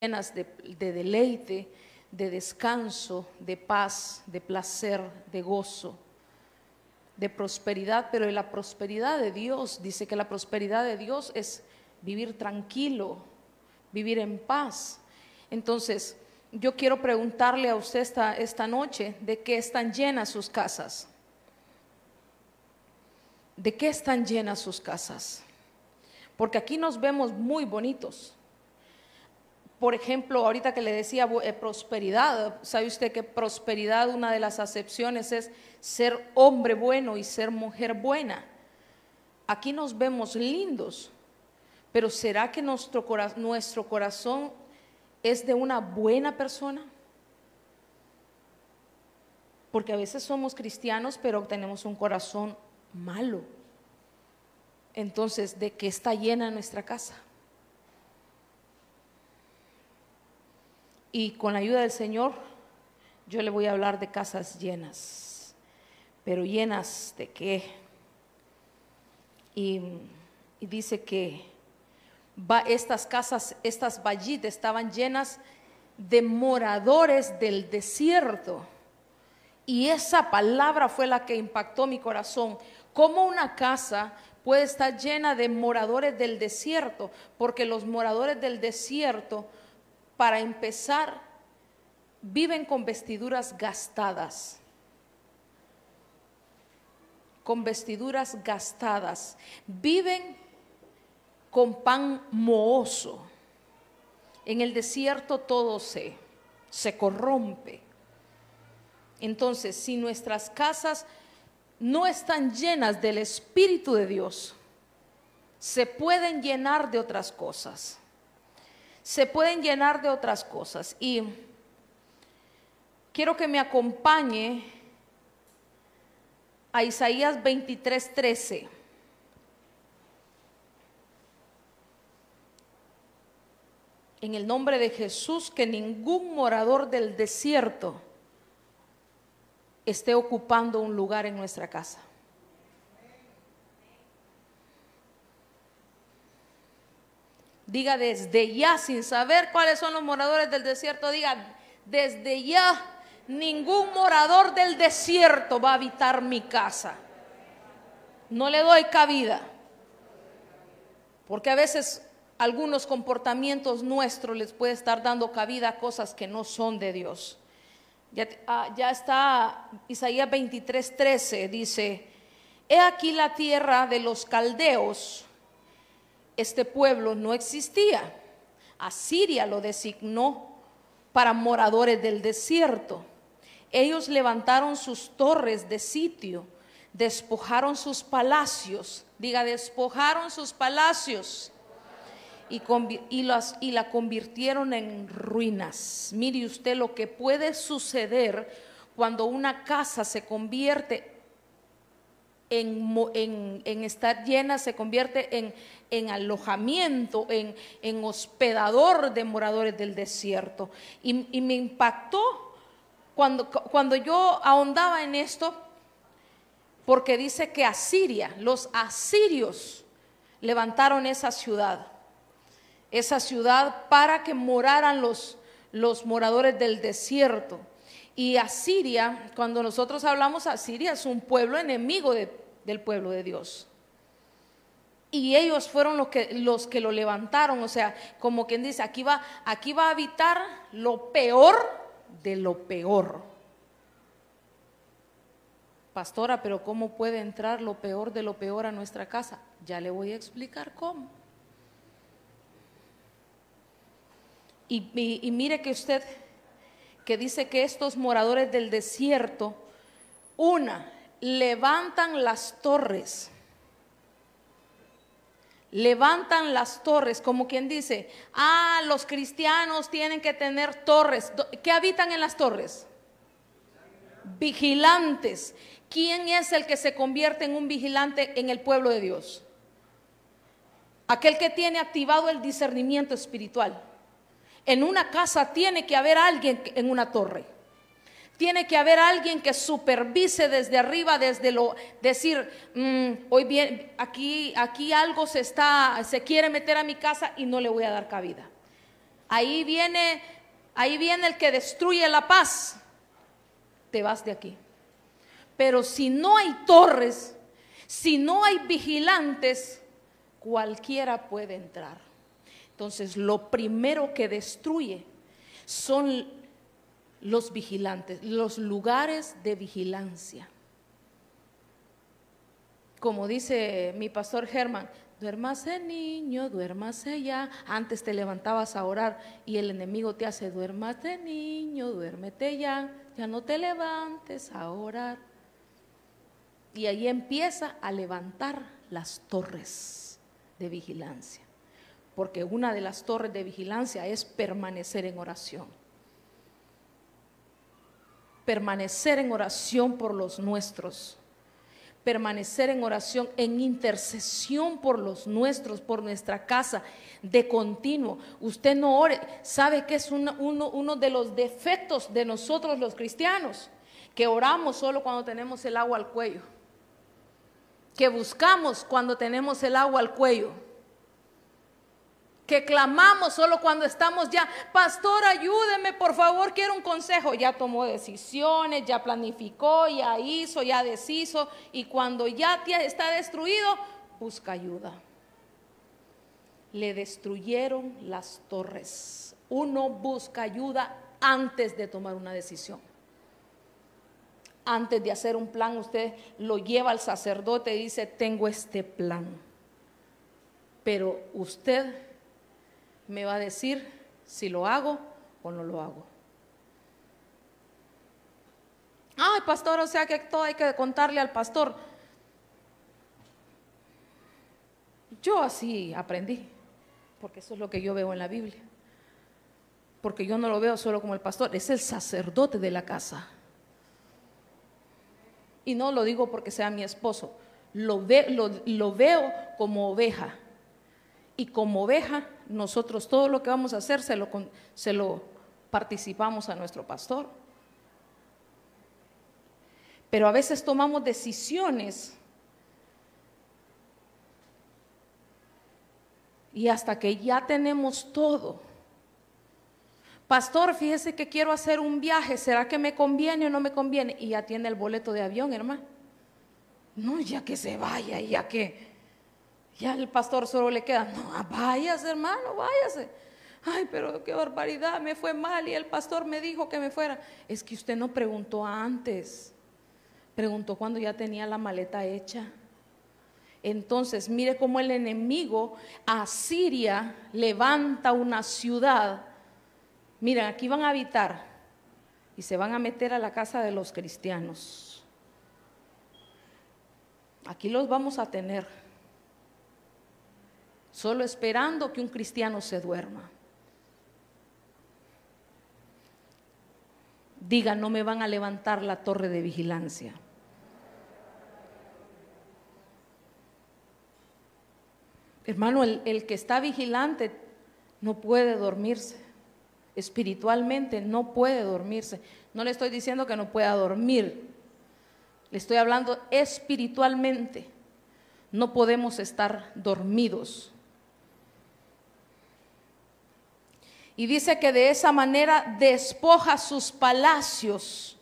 llenas de, de deleite, de descanso, de paz, de placer, de gozo, de prosperidad, pero la prosperidad de Dios, dice que la prosperidad de Dios es vivir tranquilo, vivir en paz. Entonces, yo quiero preguntarle a usted esta, esta noche, ¿de qué están llenas sus casas? ¿De qué están llenas sus casas? Porque aquí nos vemos muy bonitos por ejemplo, ahorita que le decía eh, prosperidad, ¿sabe usted que prosperidad, una de las acepciones es ser hombre bueno y ser mujer buena? Aquí nos vemos lindos, pero ¿será que nuestro, nuestro corazón es de una buena persona? Porque a veces somos cristianos, pero tenemos un corazón malo. Entonces, ¿de qué está llena nuestra casa? Y con la ayuda del Señor, yo le voy a hablar de casas llenas. Pero llenas de qué? Y, dice que va, estas casas, estas vallitas estaban llenas de moradores del desierto. Y esa palabra fue la que impactó mi corazón. Como una casa puede estar llena de moradores del desierto? Porque los moradores del desierto para empezar, viven con vestiduras gastadas. Con vestiduras gastadas. Viven con pan mohoso. En el desierto todo se, se corrompe. Entonces, si nuestras casas no están llenas del Espíritu de Dios, se pueden llenar de otras cosas se pueden llenar de otras cosas. Y quiero que me acompañe a Isaías 23, 13. En el nombre de Jesús, que ningún morador del desierto esté ocupando un lugar en nuestra casa. Diga desde ya, sin saber cuáles son los moradores del desierto, diga desde ya, ningún morador del desierto va a habitar mi casa. No le doy cabida. Porque a veces algunos comportamientos nuestros les puede estar dando cabida a cosas que no son de Dios. Ya, ah, está Isaías 23, 13, dice, he aquí la tierra de los caldeos este pueblo no existía. Asiria lo designó para moradores del desierto. Ellos levantaron sus torres de sitio, despojaron sus palacios, diga, despojaron sus palacios y, y la convirtieron en ruinas. Mire usted lo que puede suceder cuando una casa se convierte en, estar llena, se convierte en, alojamiento, en, hospedador de moradores del desierto. Y, me impactó cuando, cuando yo ahondaba en esto, porque dice que Asiria, los asirios, levantaron esa ciudad, esa ciudad para que moraran los, los moradores del desierto. Y Asiria, cuando nosotros hablamos Asiria, es un pueblo enemigo del pueblo de Dios. Y ellos fueron los que, los que lo levantaron, o sea, como quien dice, aquí va, aquí va a habitar lo peor de lo peor. Pastora, pero ¿cómo puede entrar lo peor de lo peor a nuestra casa? Ya le voy a explicar cómo. y mire que usted que dice que estos moradores del desierto, una, levantan las torres. Levantan las torres, como quien dice, ah, los cristianos tienen que tener torres. ¿Qué habitan en las torres? Vigilantes. ¿Quién es el que se convierte en un vigilante en el pueblo de Dios? Aquel que tiene activado el discernimiento espiritual. En una casa tiene que haber alguien en una torre. Tiene que haber alguien que supervise desde arriba, desde lo decir, mm, hoy bien, aquí, aquí algo se está, se quiere meter a mi casa y no le voy a dar cabida. ahí viene, ahí viene el que destruye la paz, te vas de aquí. Pero si no hay torres, si no hay vigilantes, cualquiera puede entrar. Entonces, lo primero que destruye son los vigilantes, los lugares de vigilancia. Como dice mi pastor Germán, duérmase niño, duérmase ya. Antes te levantabas a orar y el enemigo te hace, duérmate niño, duérmete ya, ya no te levantes a orar. Y ahí empieza a levantar las torres de vigilancia, porque una de las torres de vigilancia es permanecer en oración. Permanecer en oración por los nuestros. Permanecer en oración, en intercesión por los nuestros, por nuestra casa, de continuo. Usted no ore, sabe que es uno, uno, de los defectos de nosotros los cristianos, que oramos solo cuando tenemos el agua al cuello, que buscamos cuando tenemos el agua al cuello que clamamos solo cuando estamos ya, pastor, ayúdeme, por favor, quiero un consejo. Ya tomó decisiones, ya planificó, ya hizo, ya deshizo, y cuando ya está destruido, busca ayuda. Le destruyeron las torres. Uno busca ayuda antes de tomar una decisión. Antes de hacer un plan, usted lo lleva al sacerdote y dice, tengo este plan. Pero usted me va a decir si lo hago o no lo hago. Ay, pastor, o sea que todo hay que contarle al pastor. Yo así aprendí, porque eso es lo que yo veo en la Biblia. Porque yo no lo veo solo como el pastor, es el sacerdote de la casa. Y no lo digo porque sea mi esposo, lo, lo veo como oveja. Y como oveja nosotros todo lo que vamos a hacer se lo, participamos a nuestro pastor. Pero a veces tomamos decisiones y hasta que ya tenemos todo. Pastor, fíjese que quiero hacer un viaje, ¿será que me conviene o no me conviene? Y ya tiene el boleto de avión, hermano. No, ya que se vaya, ya que ya el pastor solo le queda, no, váyase hermano, váyase. Ay, pero qué barbaridad, me fue mal y el pastor me dijo que me fuera. Es que usted no preguntó antes, preguntó cuando ya tenía la maleta hecha. Entonces, mire cómo el enemigo a Siria levanta una ciudad. Miren, aquí van a habitar y se van a meter a la casa de los cristianos. Aquí los vamos a tener solo esperando que un cristiano se duerma. Diga, no me van a levantar la torre de vigilancia. Hermano, el, el, que está vigilante no puede dormirse. Espiritualmente no puede dormirse. No le estoy diciendo que no pueda dormir. Le estoy hablando espiritualmente. No podemos estar dormidos. Y dice que de esa manera despoja sus palacios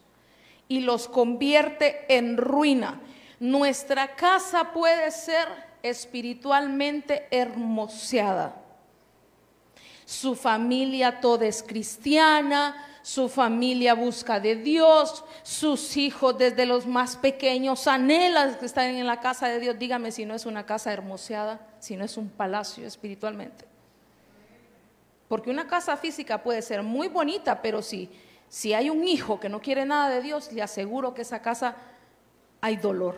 y los convierte en ruina. Nuestra casa puede ser espiritualmente hermoseada. Su familia toda es cristiana, su familia busca de Dios, sus hijos desde los más pequeños anhelan que estén en la casa de Dios. Dígame si no es una casa hermoseada, si no es un palacio espiritualmente. Porque una casa física puede ser muy bonita, pero si, si hay un hijo que no quiere nada de Dios, le aseguro que esa casa hay dolor.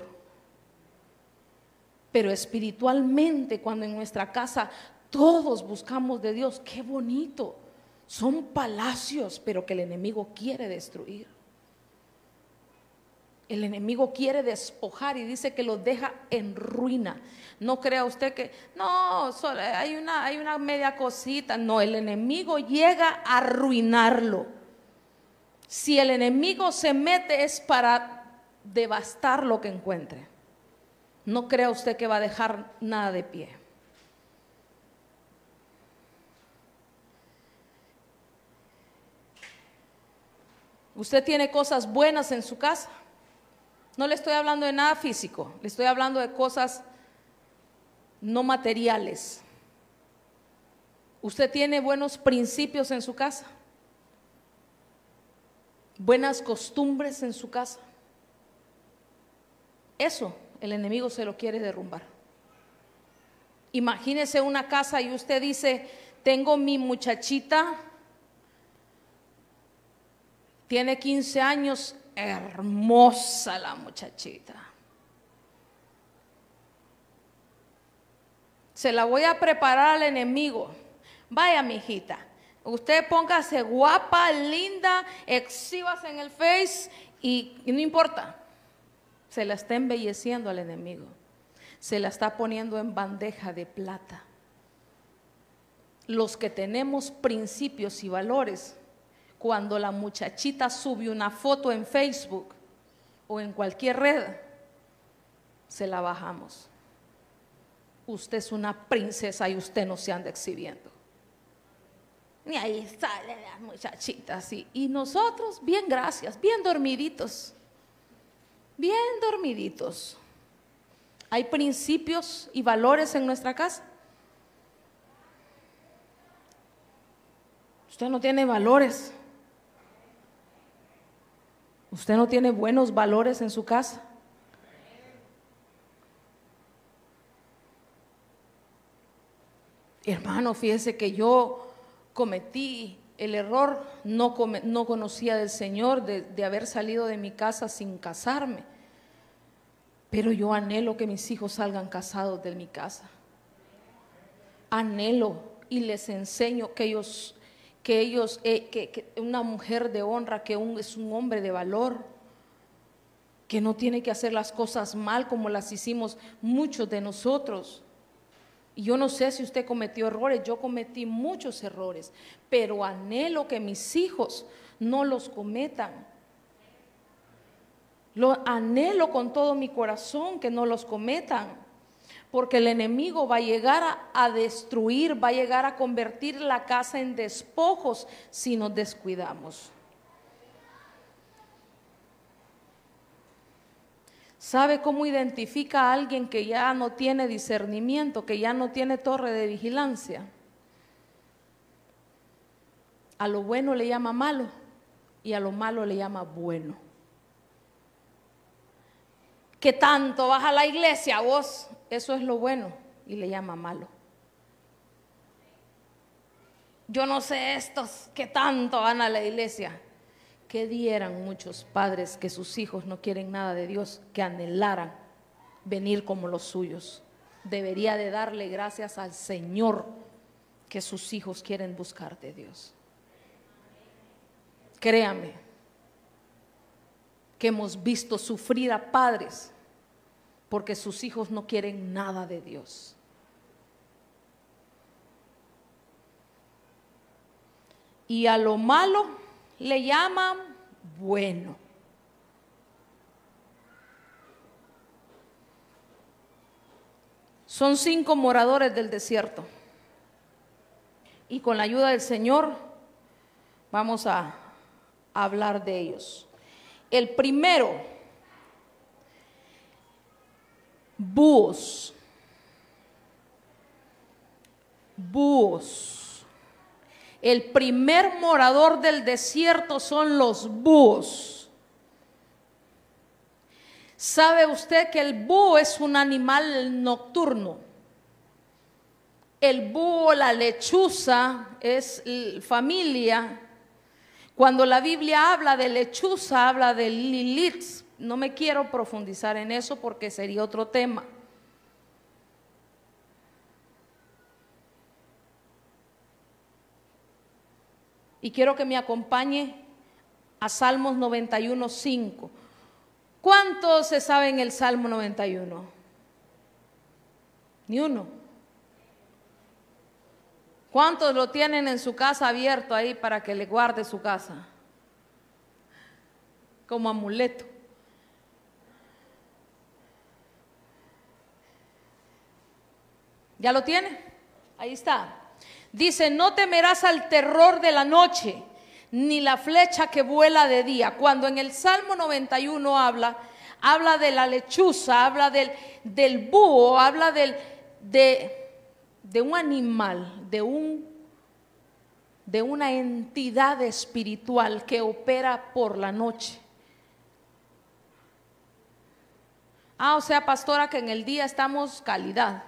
Pero espiritualmente, cuando en nuestra casa todos buscamos de Dios, qué bonito. Son palacios, pero que el enemigo quiere destruir. El enemigo quiere despojar y dice que lo deja en ruina. No crea usted que, no, solo eh, hay, una, hay una media cosita. No, el enemigo llega a arruinarlo. Si el enemigo se mete es para devastar lo que encuentre. No crea usted que va a dejar nada de pie. Usted tiene cosas buenas en su casa. No le estoy hablando de nada físico, le estoy hablando de cosas no materiales. Usted tiene buenos principios en su casa, buenas costumbres en su casa. Eso el enemigo se lo quiere derrumbar. Imagínese una casa y usted dice, tengo mi muchachita, tiene 15 años, hermosa la muchachita. Se la voy a preparar al enemigo. Vaya, mi hijita, usted póngase guapa, linda, exhibas en el face y, y no importa. Se la está embelleciendo al enemigo. Se la está poniendo en bandeja de plata. Los que tenemos principios y valores, cuando la muchachita sube una foto en Facebook o en cualquier red, se la bajamos. Usted es una princesa y usted no se anda exhibiendo. Y ahí salen las muchachitas. Y, y nosotros, bien gracias, bien dormiditos. Bien dormiditos. ¿Hay principios y valores en nuestra casa? Usted no tiene valores. Usted no tiene buenos valores en su casa. Hermano, fíjese que yo cometí el error, no, no conocía del Señor, de, de haber salido de mi casa sin casarme. Pero yo anhelo que mis hijos salgan casados de mi casa. Anhelo y les enseño que ellos, que ellos, eh, que, una mujer de honra, que es un hombre de valor, que no tiene que hacer las cosas mal como las hicimos muchos de nosotros. Y yo no sé si usted cometió errores, yo cometí muchos errores, pero anhelo que mis hijos no los cometan. Lo anhelo con todo mi corazón que no los cometan, porque el enemigo va a llegar a, destruir, va a llegar a convertir la casa en despojos si nos descuidamos. ¿Sabe cómo identifica a alguien que ya no tiene discernimiento, que ya no tiene torre de vigilancia? A lo bueno le llama malo y a lo malo le llama bueno. ¿Qué tanto vas a la iglesia vos? Eso es lo bueno y le llama malo. Yo no sé estos que tanto van a la iglesia ¿Qué dieran muchos padres que sus hijos no quieren nada de Dios, que anhelaran venir como los suyos? Debería de darle gracias al Señor que sus hijos quieren buscar de Dios. Créame que hemos visto sufrir a padres porque sus hijos no quieren nada de Dios. Y a lo malo le llaman bueno. Son cinco moradores del desierto. Y con la ayuda del Señor vamos a hablar de ellos. El primero, búhos. Búhos. El primer morador del desierto son los búhos. ¿Sabe usted que el búho es un animal nocturno? El búho, la lechuza, es familia. Cuando la Biblia habla de lechuza, habla de Lilith. No me quiero profundizar en eso porque sería otro tema. Y quiero que me acompañe a Salmos 91, 5. ¿Cuántos se saben el Salmo 91? Ni uno. ¿Cuántos lo tienen en su casa abierto ahí para que le guarde su casa? Como amuleto. ¿Ya lo tiene? Ahí está. Dice, no temerás al terror de la noche, ni la flecha que vuela de día. Cuando en el Salmo 91 habla, habla de la lechuza, habla del, del búho, habla del, de, de un animal, de un de una entidad espiritual que opera por la noche. Ah, o sea, pastora, que en el día estamos calidad.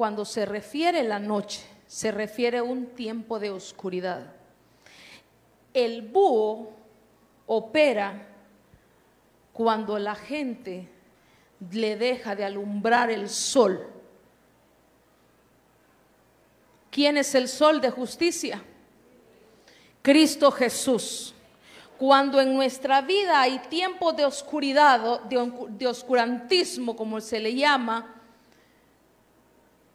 Cuando se refiere la noche, se refiere a un tiempo de oscuridad. El búho opera cuando la gente le deja de alumbrar el sol ¿Quién es el sol de justicia? Cristo Jesús. Cuando en nuestra vida hay tiempos de oscuridad, de, oscurantismo, como se le llama,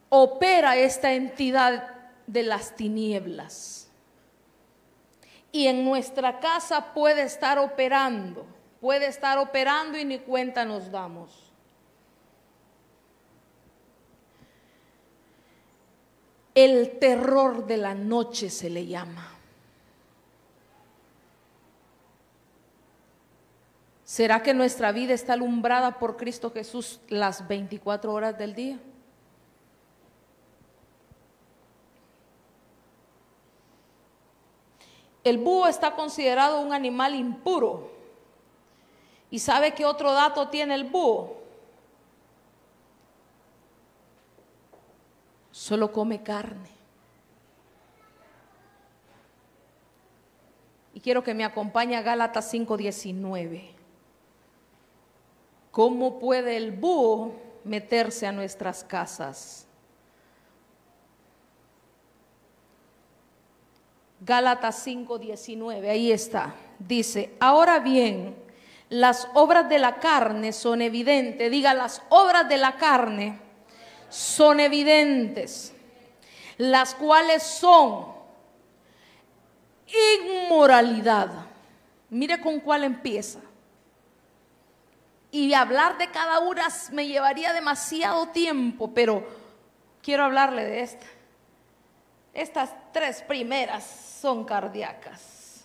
opera esta entidad de las tinieblas. Y en nuestra casa puede estar operando, puede estar operando y ni cuenta nos damos. El terror de la noche se le llama. ¿Será que nuestra vida está alumbrada por Cristo Jesús las 24 horas del día? El búho está considerado un animal impuro. ¿Y sabe qué otro dato tiene el búho? solo come carne. Y quiero que me acompañe a Gálatas 5:19. ¿Cómo puede el búho meterse a nuestras casas? Gálatas 5:19, ahí está. Dice, ahora bien, las obras de la carne son evidentes. Diga, las obras de la carne son evidentes, las cuales son inmoralidad. Mire con cuál empieza. Y hablar de cada una me llevaría demasiado tiempo, pero quiero hablarle de esta. Estas tres primeras son cardíacas.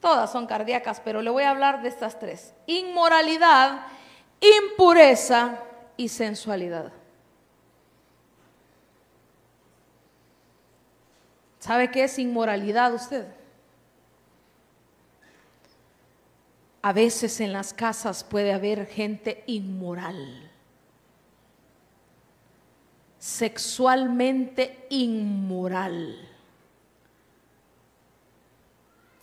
Todas son cardíacas, pero le voy a hablar de estas tres. Inmoralidad, impureza y sensualidad. ¿Sabe qué es inmoralidad usted? A veces en las casas puede haber gente inmoral, sexualmente inmoral.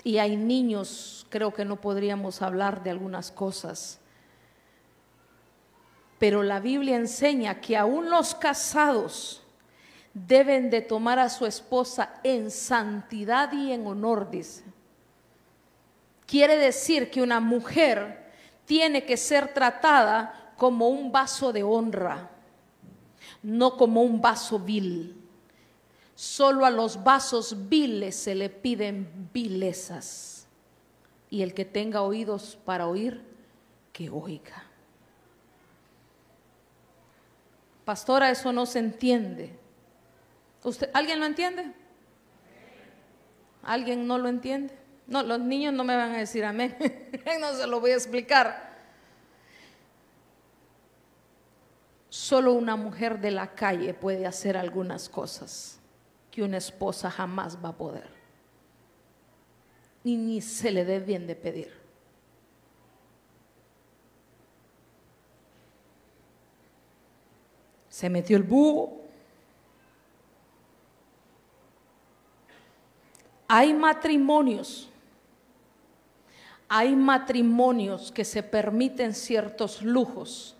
Y hay niños, creo que no podríamos hablar de algunas cosas, pero la Biblia enseña que aún los casados, deben de tomar a su esposa en santidad y en honor, dice. Quiere decir que una mujer tiene que ser tratada como un vaso de honra, no como un vaso vil. Solo a los vasos viles se le piden vilezas. Y el que tenga oídos para oír, que oiga. Pastora, eso no se entiende. ¿Alguien lo entiende? ¿Alguien no lo entiende? No, los niños no me van a decir amén. no se lo voy a explicar. Solo una mujer de la calle puede hacer algunas cosas que una esposa jamás va a poder. Y ni se le debe bien de pedir. Se metió el búho Hay matrimonios, hay matrimonios que se permiten ciertos lujos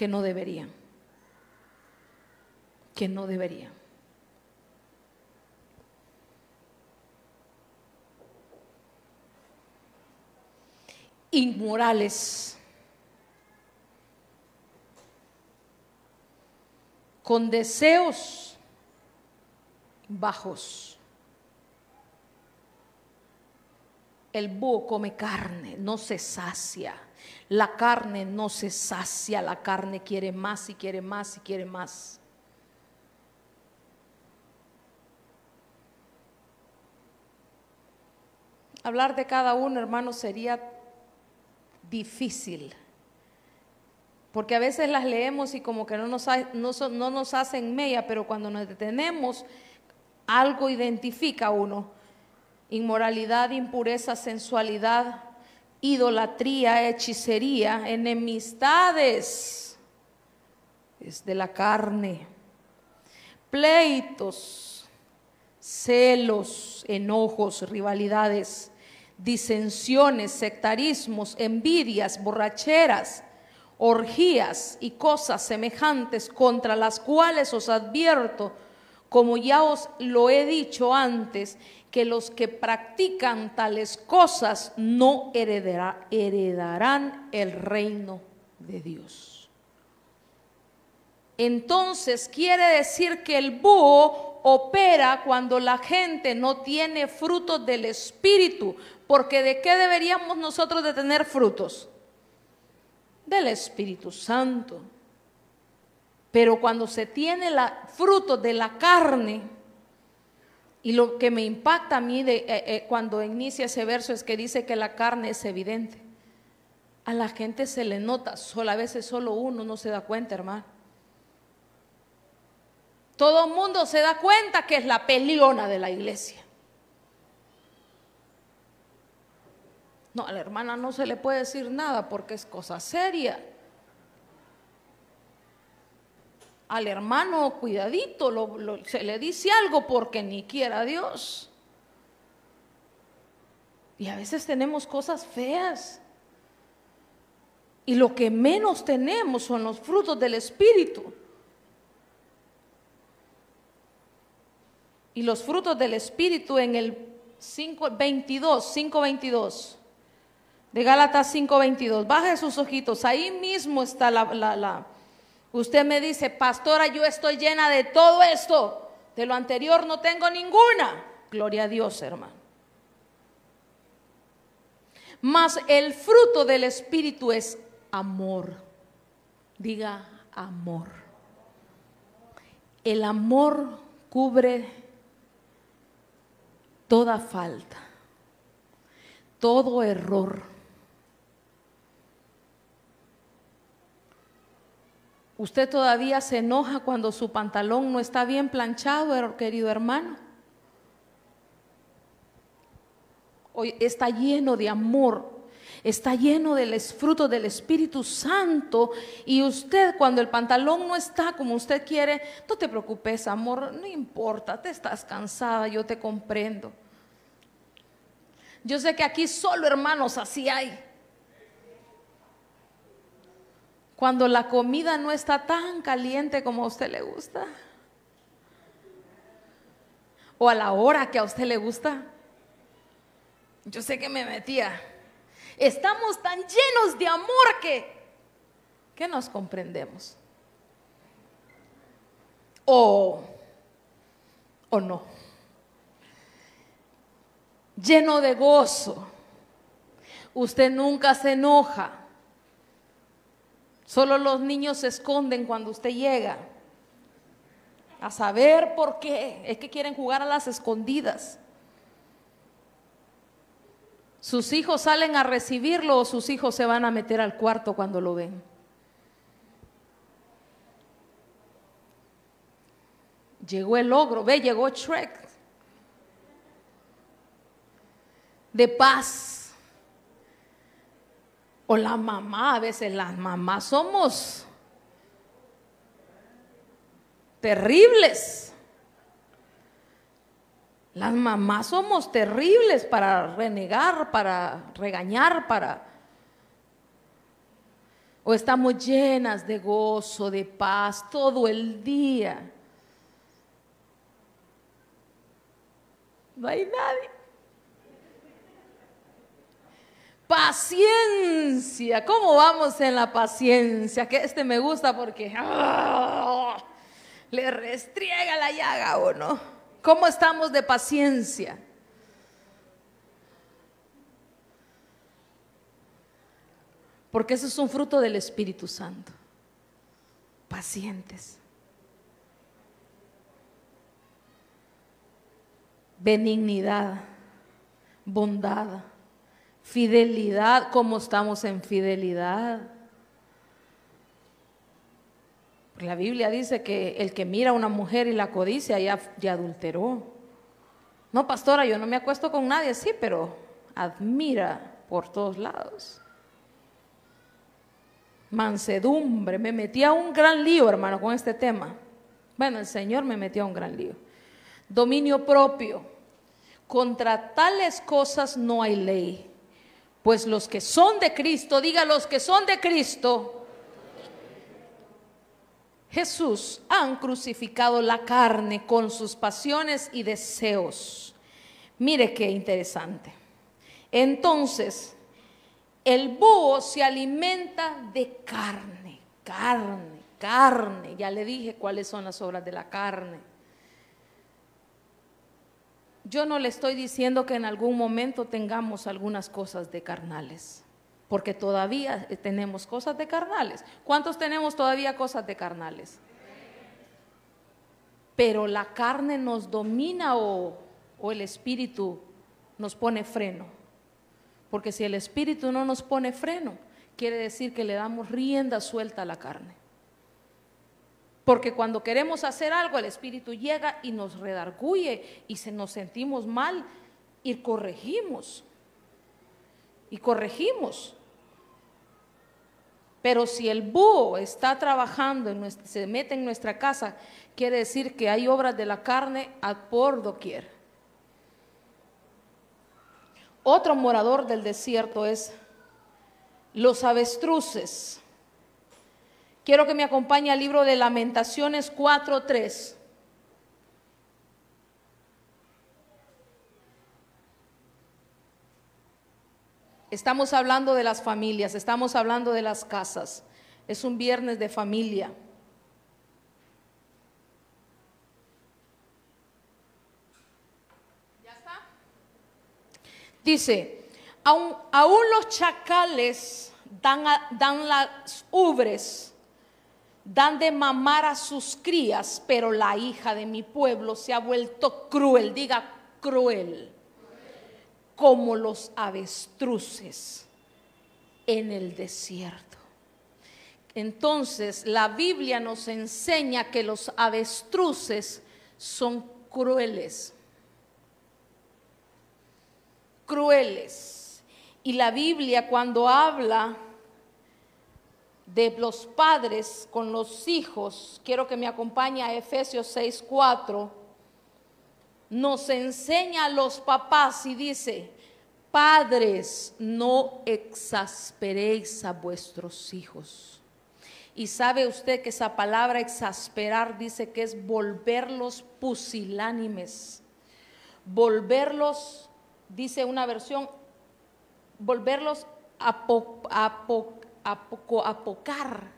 que no deberían, que no deberían. Inmorales, con deseos bajos. El búho come carne, no se sacia. La carne no se sacia, la carne quiere más y quiere más y quiere más. Hablar de cada uno, hermano, sería difícil. Porque a veces las leemos y como que no nos, no, nos hacen mella, pero cuando nos detenemos, algo identifica a uno. Inmoralidad, impureza, sensualidad, idolatría, hechicería, enemistades, es de la carne, pleitos, celos, enojos, rivalidades, disensiones, sectarismos, envidias, borracheras, orgías y cosas semejantes contra las cuales os advierto, como ya os lo he dicho antes, que los que practican tales cosas no heredarán el reino de Dios. Entonces quiere decir que el búho opera cuando la gente no tiene frutos del Espíritu, porque ¿de qué deberíamos nosotros de tener frutos? Del Espíritu Santo. Pero cuando se tiene la, fruto de la carne, y lo que me impacta a mí eh, eh, cuando inicia ese verso es que dice que la carne es evidente. A la gente se le nota, solo, a veces solo uno no se da cuenta, hermano. Todo el mundo se da cuenta que es la peliona de la iglesia. No, a la hermana no se le puede decir nada porque es cosa seria. Al hermano, cuidadito, se le dice algo porque ni quiera Dios. Y a veces tenemos cosas feas. Y lo que menos tenemos son los frutos del Espíritu. Y los frutos del Espíritu en el 5.22, 5.22, de Gálatas 5.22. Baje sus ojitos, ahí mismo está la, la Usted me dice, pastora, yo estoy llena de todo esto. De lo anterior no tengo ninguna. Gloria a Dios, hermano. Mas el fruto del Espíritu es amor. Diga amor. El amor cubre toda falta, todo error ¿Usted todavía se enoja cuando su pantalón no está bien planchado, querido hermano? Hoy está lleno de amor, está lleno del fruto del Espíritu Santo y usted cuando el pantalón no está como usted quiere, no te preocupes, amor, no importa, te estás cansada, yo te comprendo. Yo sé que aquí solo hermanos así hay. Cuando la comida no está tan caliente como a usted le gusta. O a la hora que a usted le gusta. Yo sé que me metía. Estamos tan llenos de amor que, que nos comprendemos. O, o no. Lleno de gozo. Usted nunca se enoja. Solo los niños se esconden cuando usted llega. A saber por qué. Es que quieren jugar a las escondidas. Sus hijos salen a recibirlo o sus hijos se van a meter al cuarto cuando lo ven. Llegó el ogro, ve, llegó Shrek. De paz o la mamá, a veces las mamás somos terribles. Las mamás somos terribles para renegar, para regañar, para... O estamos llenas de gozo, de paz todo el día. No hay nadie. Paciencia. ¿Cómo vamos en la paciencia? Que este me gusta porque ¡ah! le restriega la llaga o no. ¿Cómo estamos de paciencia? Porque eso es un fruto del Espíritu Santo. Pacientes. Benignidad bondad, fidelidad, como estamos en fidelidad. La Biblia dice que el que mira a una mujer y la codicia ya, ya adulteró. No, pastora, yo no me acuesto con nadie, sí, pero admira por todos lados. Mansedumbre, me metí a un gran lío, hermano, con este tema. Bueno, el Señor me metió a un gran lío. Dominio propio. Contra tales cosas no hay ley. Pues los que son de Cristo, diga los que son de Cristo, Jesús han crucificado la carne con sus pasiones y deseos. Mire qué interesante. Entonces, el búho se alimenta de carne, carne, carne. Ya le dije cuáles son las obras de la carne. Yo no le estoy diciendo que en algún momento tengamos algunas cosas de carnales, porque todavía tenemos cosas de carnales. ¿Cuántos tenemos todavía cosas de carnales? Pero la carne nos domina o, el espíritu nos pone freno. Porque si el Espíritu no nos pone freno, quiere decir que le damos rienda suelta a la carne. Porque cuando queremos hacer algo, el Espíritu llega y nos redarguye y se nos sentimos mal y corregimos. Y corregimos. Pero si el búho está trabajando, se mete en nuestra casa, quiere decir que hay obras de la carne a por doquier. Otro morador del desierto es los avestruces. Quiero que me acompañe al libro de Lamentaciones 4.3. Estamos hablando de las familias, estamos hablando de las casas. Es un viernes de familia. Dice, aún, los chacales dan, dan las ubres, dan de mamar a sus crías, pero la hija de mi pueblo se ha vuelto cruel, diga cruel, como los avestruces en el desierto. Entonces la Biblia nos enseña que los avestruces son crueles crueles. Y la Biblia cuando habla de los padres con los hijos, quiero que me acompañe a Efesios 6:4, nos enseña a los papás y dice, padres, no exasperéis a vuestros hijos. Y sabe usted que esa palabra exasperar dice que es volverlos pusilánimes, volverlos dice una versión, volverlos a, apocar,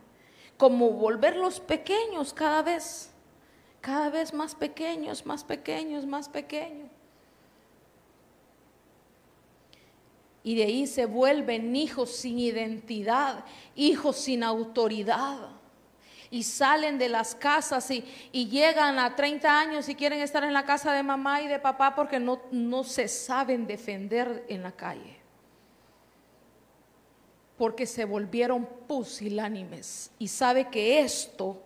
como volverlos pequeños cada vez, cada vez más pequeños, más pequeños, más pequeños. Y de ahí se vuelven hijos sin identidad, hijos sin autoridad y salen de las casas y, llegan a 30 años y quieren estar en la casa de mamá y de papá porque no, no se saben defender en la calle. Porque se volvieron pusilánimes. Y sabe que esto,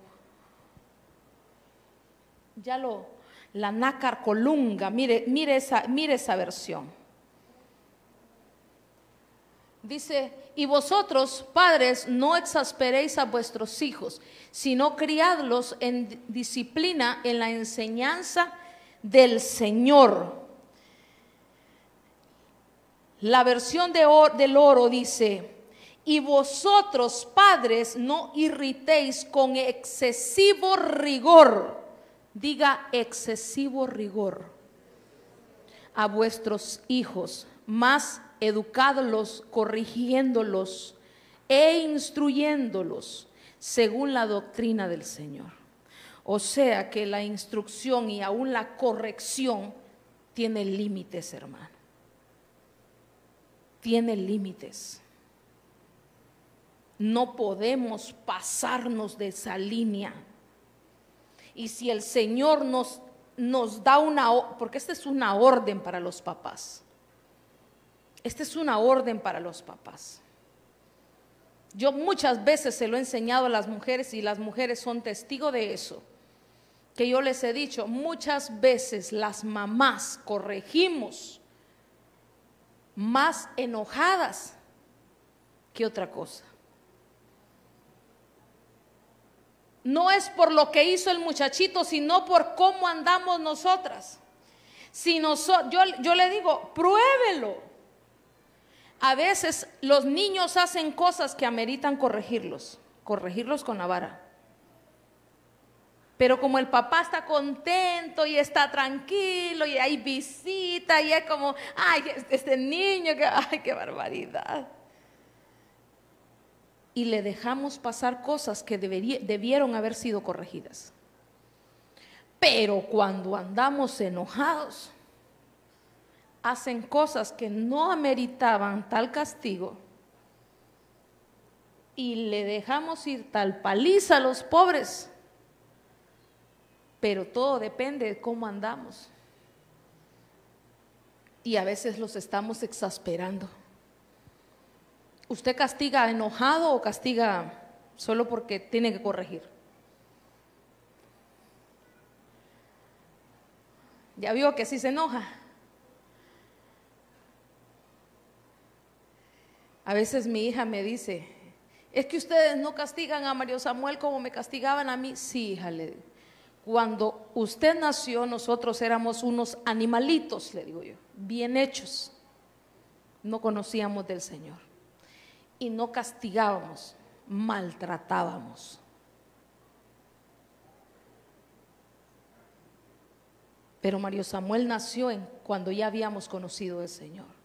ya lo, la nácar colunga, mire, mire, esa, mire esa versión. Dice, y vosotros, padres, no exasperéis a vuestros hijos, sino criadlos en disciplina, en la enseñanza del Señor. La versión de del oro dice, y vosotros, padres, no irritéis con excesivo rigor, diga excesivo rigor, a vuestros hijos, más educándolos, corrigiéndolos e instruyéndolos según la doctrina del Señor. O sea que la instrucción y aún la corrección tiene límites, hermano. Tiene límites. No podemos pasarnos de esa línea. Y si el Señor nos, nos da una, porque esta es una orden para los papás esta es una orden para los papás. Yo muchas veces se lo he enseñado a las mujeres y las mujeres son testigo de eso. Que yo les he dicho, muchas veces las mamás corregimos más enojadas que otra cosa. No es por lo que hizo el muchachito, sino por cómo andamos nosotras. Si yo, yo le digo, pruébelo. A veces los niños hacen cosas que ameritan corregirlos, corregirlos con la vara. Pero como el papá está contento y está tranquilo y hay visita y es como, ay, este niño, ay, qué barbaridad. Y le dejamos pasar cosas que debieron haber sido corregidas. Pero cuando andamos enojados, hacen cosas que no ameritaban tal castigo y le dejamos ir tal paliza a los pobres. Pero todo depende de cómo andamos. Y a veces los estamos exasperando. ¿Usted castiga enojado o castiga solo porque tiene que corregir? Ya vio que sí se enoja. A veces mi hija me dice, es que ustedes no castigan a Mario Samuel como me castigaban a mí. Sí, hija, le Cuando usted nació, nosotros éramos unos animalitos, le digo yo, bien hechos. No conocíamos del Señor. Y no castigábamos, maltratábamos. Pero Mario Samuel nació en, cuando ya habíamos conocido al Señor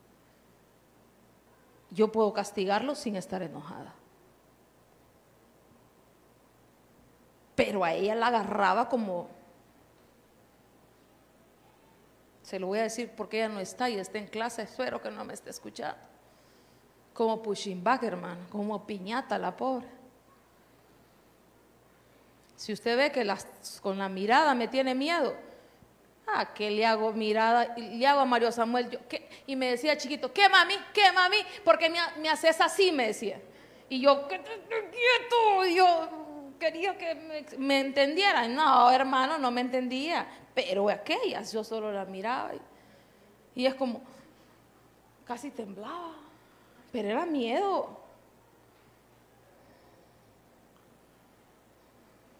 yo puedo castigarlo sin estar enojada. Pero a ella la agarraba como, se lo voy a decir porque ella no está y está en clase, espero que no me esté escuchando. Como pushing back, hermano, como piñata la pobre. Si usted ve que con la mirada me tiene miedo, Ah, que le hago mirada, le hago a Mario Samuel, y me decía chiquito, ¿qué mami? ¿Qué mami? Porque me, me haces así, me decía. Y yo, qué quieto, yo quería que me, me entendieran. No, hermano, no me entendía. Pero aquellas, yo solo la miraba. y es como, casi temblaba. Pero era miedo.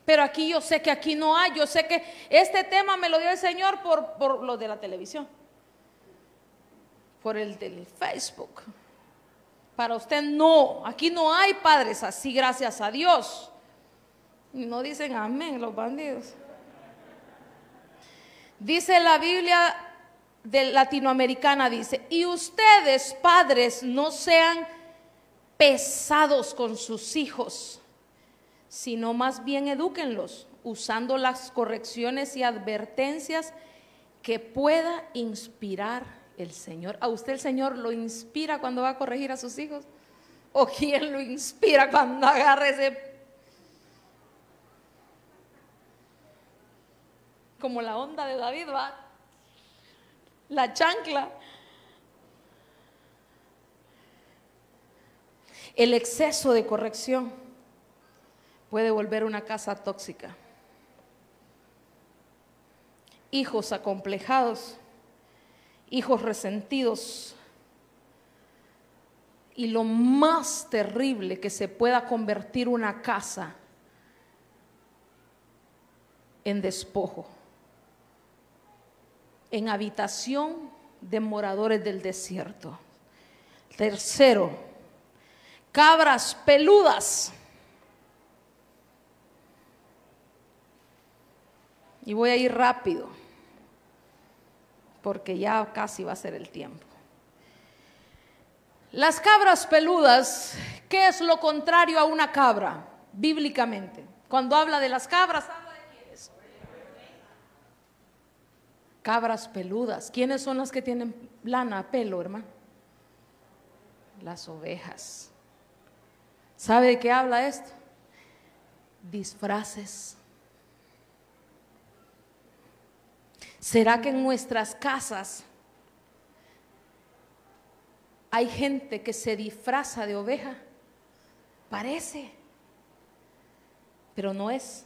Pero aquí yo sé que aquí no hay, yo sé que este tema me lo dio el Señor por, por lo de la televisión, por el del Facebook. Para usted no, aquí no hay padres así, gracias a Dios. no dicen amén los bandidos. Dice la Biblia de latinoamericana, dice, y ustedes padres no sean pesados con sus hijos sino más bien edúquenlos usando las correcciones y advertencias que pueda inspirar el Señor. ¿A usted el Señor lo inspira cuando va a corregir a sus hijos? ¿O quién lo inspira cuando agarra ese... Como la onda de David, va. La chancla. El exceso de corrección puede volver una casa tóxica. Hijos acomplejados, hijos resentidos. Y lo más terrible que se pueda convertir una casa en despojo, en habitación de moradores del desierto. Tercero, cabras peludas Y voy a ir rápido, porque ya casi va a ser el tiempo. Las cabras peludas, ¿qué es lo contrario a una cabra, bíblicamente? Cuando habla de las cabras, habla de quiénes. Cabras peludas. ¿Quiénes son las que tienen lana, pelo, hermano? Las ovejas. ¿Sabe de qué habla esto? Disfraces ¿Será que en nuestras casas hay gente que se disfraza de oveja. Parece, pero no es.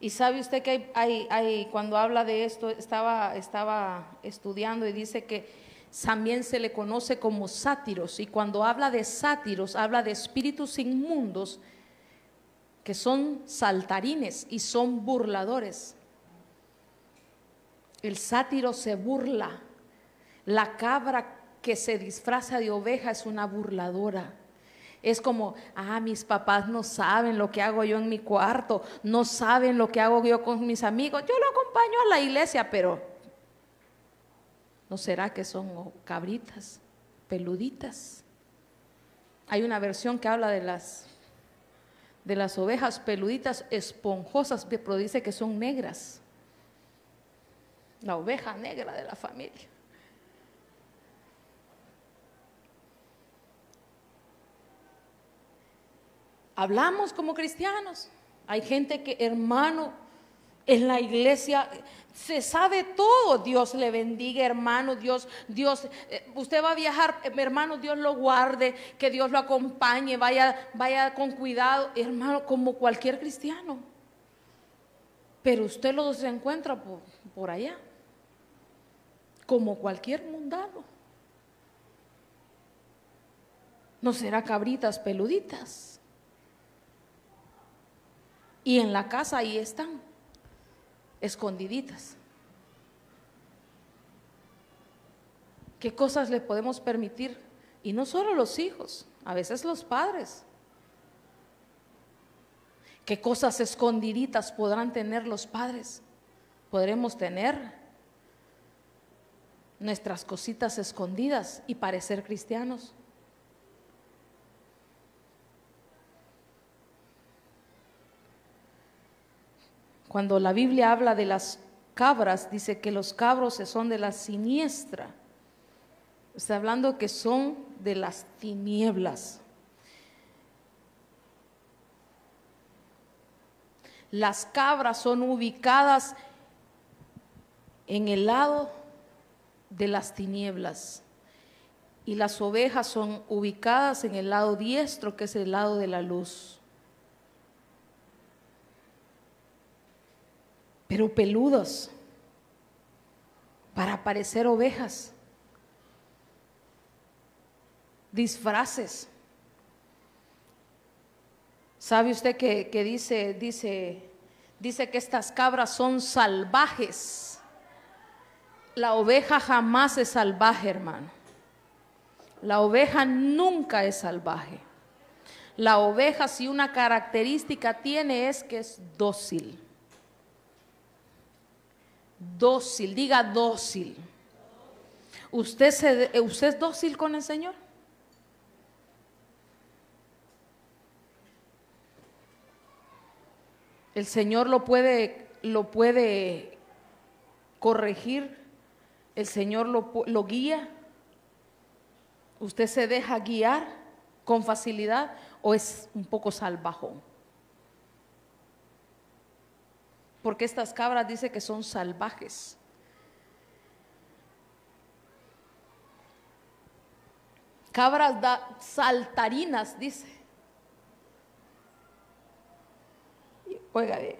Y sabe usted que hay, cuando habla de esto, estaba, estaba estudiando y dice que también se le conoce como sátiros. Y cuando habla de sátiros, habla de espíritus inmundos que son saltarines y son burladores. El sátiro se burla. La cabra que se disfraza de oveja es una burladora. Es como, ah, mis papás no saben lo que hago yo en mi cuarto, no saben lo que hago yo con mis amigos. Yo lo acompaño a la iglesia, pero ¿no será que son cabritas, peluditas? Hay una versión que habla de las de las ovejas peluditas esponjosas, pero dice que son negras. La oveja negra de la familia. Hablamos como cristianos. Hay gente que, hermano, en la iglesia se sabe todo. Dios le bendiga, hermano. Dios, Dios, eh, usted va a viajar, eh, hermano, Dios lo guarde, que Dios lo acompañe, vaya, vaya con cuidado, hermano, como cualquier cristiano. Pero usted lo se encuentra por, por allá, como cualquier mundano. No será cabritas peluditas y en la casa ahí están, escondiditas. ¿Qué cosas le podemos permitir? Y no solo los hijos, a veces los padres. ¿Qué cosas escondiditas podrán tener los padres? Podremos tener nuestras cositas escondidas y parecer cristianos. Cuando la Biblia habla de las cabras, dice que los cabros son de la siniestra. Está hablando que son de las tinieblas. Las cabras son ubicadas en el lado de las tinieblas y las ovejas son ubicadas en el lado diestro, que es el lado de la luz. Pero peludos, para parecer ovejas, disfraces. ¿Sabe usted que, dice, dice, dice que estas cabras son salvajes? La oveja jamás es salvaje, hermano. La oveja nunca es salvaje. La oveja, si una característica tiene, es que es dócil dócil, diga dócil. ¿Usted, se, ¿Usted es dócil con el Señor? El Señor lo puede, lo puede corregir, el Señor lo, lo guía. ¿Usted se deja guiar con facilidad o es un poco salvajón? Porque estas cabras dice que son salvajes. Cabras da, saltarinas, dice. Oiga bien.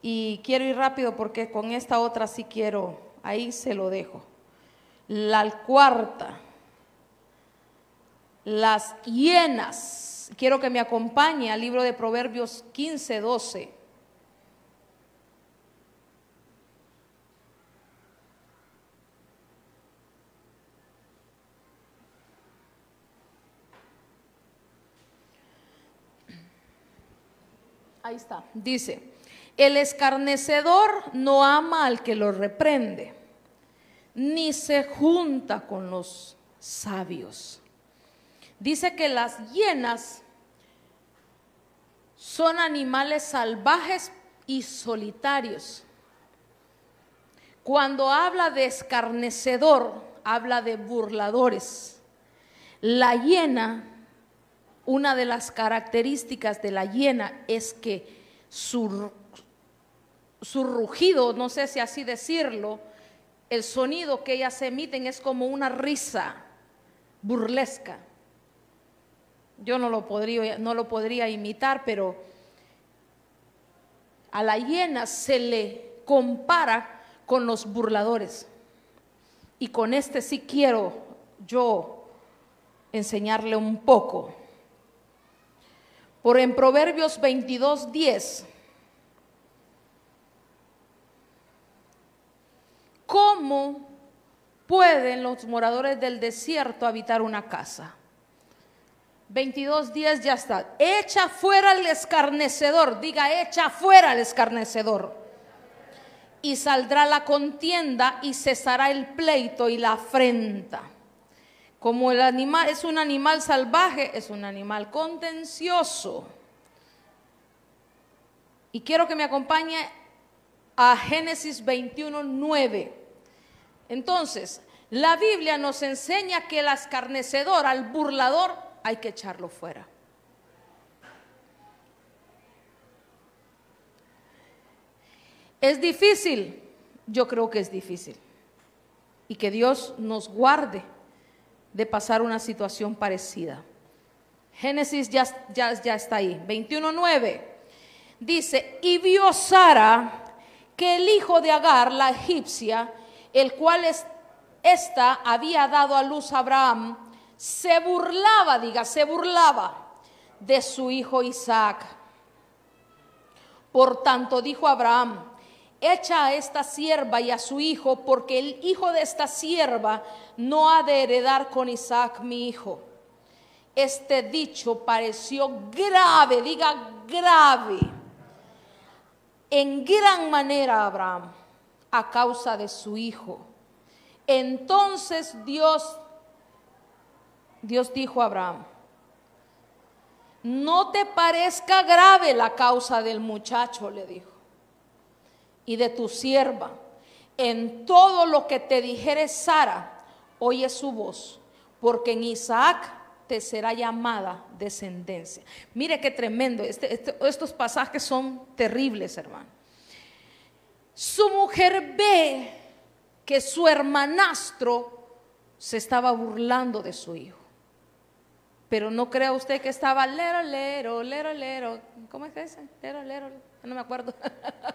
Y quiero ir rápido porque con esta otra sí quiero, ahí se lo dejo. La cuarta, las hienas. Quiero que me acompañe al libro de Proverbios 15, 12. Ahí está. Dice, el escarnecedor no ama al que lo reprende, ni se junta con los sabios. Dice que las hienas son animales salvajes y solitarios. Cuando habla de escarnecedor, habla de burladores. La hiena una de las características de la hiena es que su, su rugido, no sé si así decirlo, el sonido que ellas emiten es como una risa burlesca. Yo no lo podría, no lo podría imitar, pero a la hiena se le compara con los burladores. Y con este sí quiero yo enseñarle un poco. Por en Proverbios 22, 10 ¿Cómo pueden los moradores del desierto habitar una casa? 22 días ya está. Echa fuera al escarnecedor, diga, echa fuera al escarnecedor. Y saldrá la contienda y cesará el pleito y la afrenta. Como el animal es un animal salvaje, es un animal contencioso. Y quiero que me acompañe a Génesis 21, 9. Entonces, la Biblia nos enseña que el escarnecedor, al burlador, hay que echarlo fuera. ¿Es difícil? Yo creo que es difícil. Y que Dios nos guarde de pasar una situación parecida. Génesis ya, ya, ya está ahí. 21.9 dice, y vio Sara que el hijo de Agar, la egipcia, el cual esta había dado a luz a Abraham, se burlaba, diga, se burlaba de su hijo Isaac. Por tanto, dijo Abraham, echa a esta sierva y a su hijo, porque el hijo de esta sierva no ha de heredar con Isaac mi hijo. Este dicho pareció grave, diga grave, en gran manera a Abraham a causa de su hijo. Entonces Dios, Dios dijo a Abraham, no te parezca grave la causa del muchacho, le dijo, y de tu sierva. En todo lo que te dijere Sara, oye su voz, porque en Isaac te será llamada descendencia. Mire qué tremendo, este, este, estos pasajes son terribles, hermano. Su mujer ve que su hermanastro se estaba burlando de su hijo. Pero no crea usted que estaba lero, lero, lero, lero. ¿Cómo es ese? Lero, lero. No me acuerdo.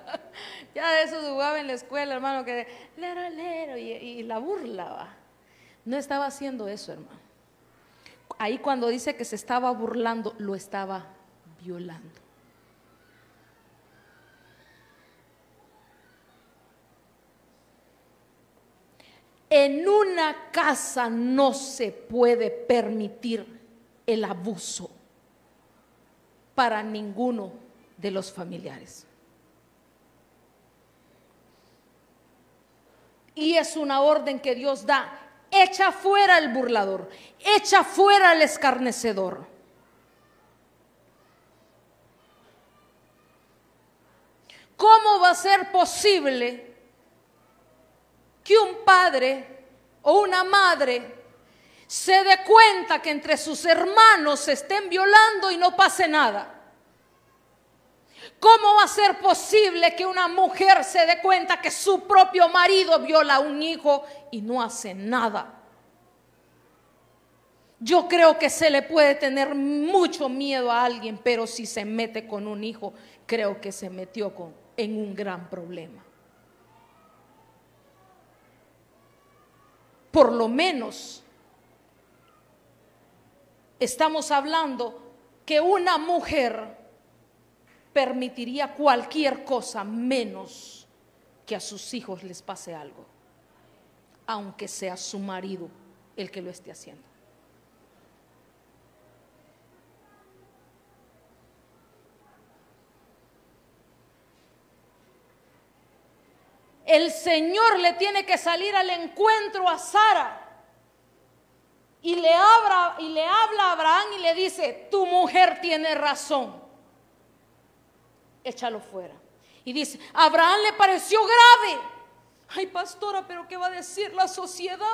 ya de eso jugaba en la escuela, hermano, que lero, lero. Y, y la burlaba. No estaba haciendo eso, hermano. Ahí cuando dice que se estaba burlando, lo estaba violando. En una casa no se puede permitir el abuso para ninguno de los familiares. Y es una orden que Dios da. Echa fuera el burlador, echa fuera el escarnecedor. ¿Cómo va a ser posible que un padre o una madre se dé cuenta que entre sus hermanos se estén violando y no pase nada. ¿Cómo va a ser posible que una mujer se dé cuenta que su propio marido viola a un hijo y no hace nada? Yo creo que se le puede tener mucho miedo a alguien, pero si se mete con un hijo, creo que se metió con, en un gran problema. por lo menos estamos hablando que una mujer permitiría cualquier cosa menos que a sus hijos les pase algo, aunque sea su marido el que lo esté haciendo. el Señor le tiene que salir al encuentro a Sara y le, habla, y le habla a Abraham y le dice, tu mujer tiene razón, échalo fuera. Y dice, Abraham le pareció grave. Ay, pastora, pero ¿qué va a decir la sociedad?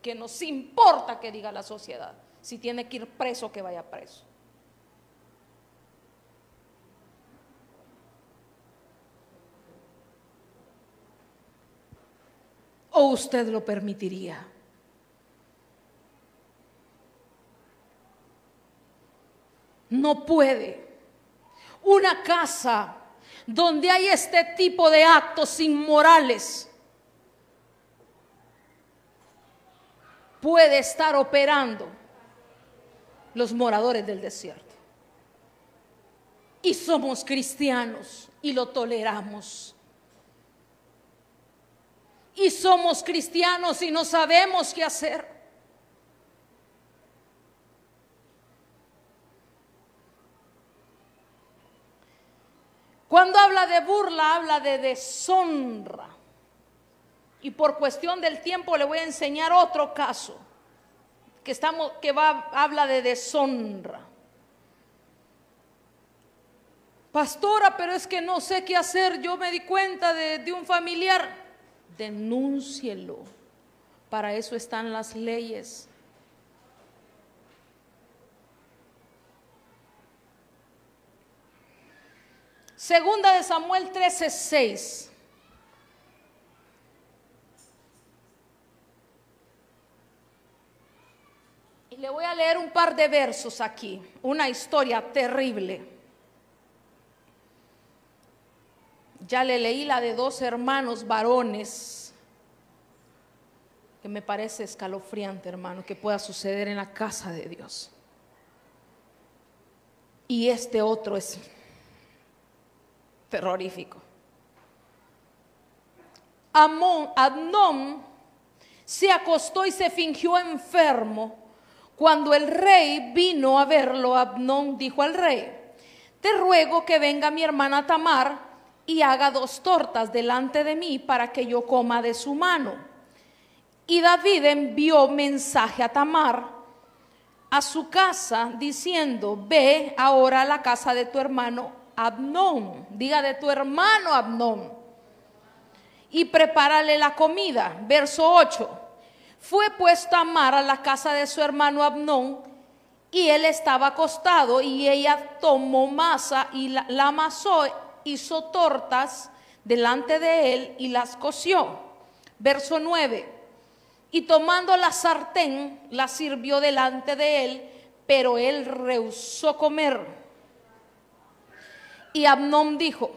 Que nos importa que diga la sociedad. Si tiene que ir preso, que vaya preso. ¿O usted lo permitiría? No puede. Una casa donde hay este tipo de actos inmorales puede estar operando los moradores del desierto. Y somos cristianos y lo toleramos. Y somos cristianos y no sabemos qué hacer. Cuando habla de burla, habla de deshonra. Y por cuestión del tiempo le voy a enseñar otro caso que, estamos, que va, habla de deshonra. Pastora, pero es que no sé qué hacer. Yo me di cuenta de, de un familiar. Denúncielo. Para eso están las leyes. Segunda de Samuel 13:6. Y le voy a leer un par de versos aquí, una historia terrible. Ya le leí la de dos hermanos varones, que me parece escalofriante, hermano, que pueda suceder en la casa de Dios. Y este otro es terrorífico. Amón, Adnón se acostó y se fingió enfermo cuando el rey vino a verlo, Abnón dijo al rey, te ruego que venga mi hermana Tamar y haga dos tortas delante de mí para que yo coma de su mano. Y David envió mensaje a Tamar a su casa diciendo, ve ahora a la casa de tu hermano Abnón, diga de tu hermano Abnón, y prepárale la comida. Verso 8. Fue pues Tamar a la casa de su hermano Abnón y él estaba acostado y ella tomó masa y la, amasó, hizo tortas delante de él y las coció. Verso 9. Y tomando la sartén, la sirvió delante de él, pero él rehusó comer. Y Abnón dijo,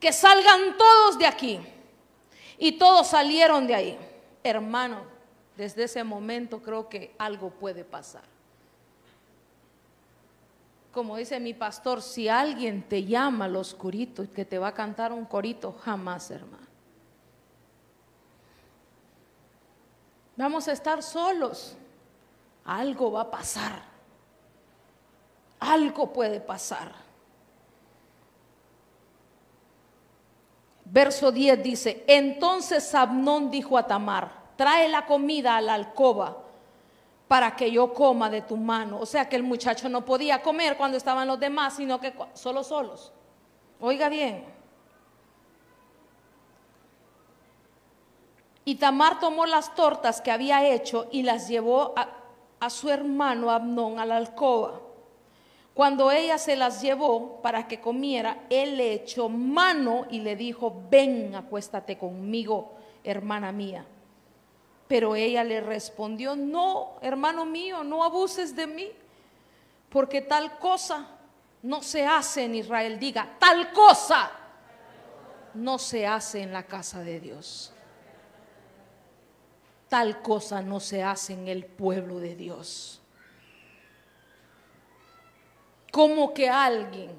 que salgan todos de aquí. Y todos salieron de ahí. Hermano, desde ese momento creo que algo puede pasar. Como dice mi pastor, si alguien te llama al oscurito y que te va a cantar un corito, jamás, hermano. Vamos a estar solos. Algo va a pasar. Algo puede pasar. Verso 10 dice, entonces Abnón dijo a Tamar, trae la comida a la alcoba para que yo coma de tu mano. O sea que el muchacho no podía comer cuando estaban los demás, sino que solo solos. Oiga bien. Y Tamar tomó las tortas que había hecho y las llevó a, a su hermano Abnón a la alcoba. Cuando ella se las llevó para que comiera, él le echó mano y le dijo, ven, acuéstate conmigo, hermana mía. Pero ella le respondió, no, hermano mío, no abuses de mí, porque tal cosa no se hace en Israel. Diga, tal cosa no se hace en la casa de Dios. Tal cosa no se hace en el pueblo de Dios. Como que alguien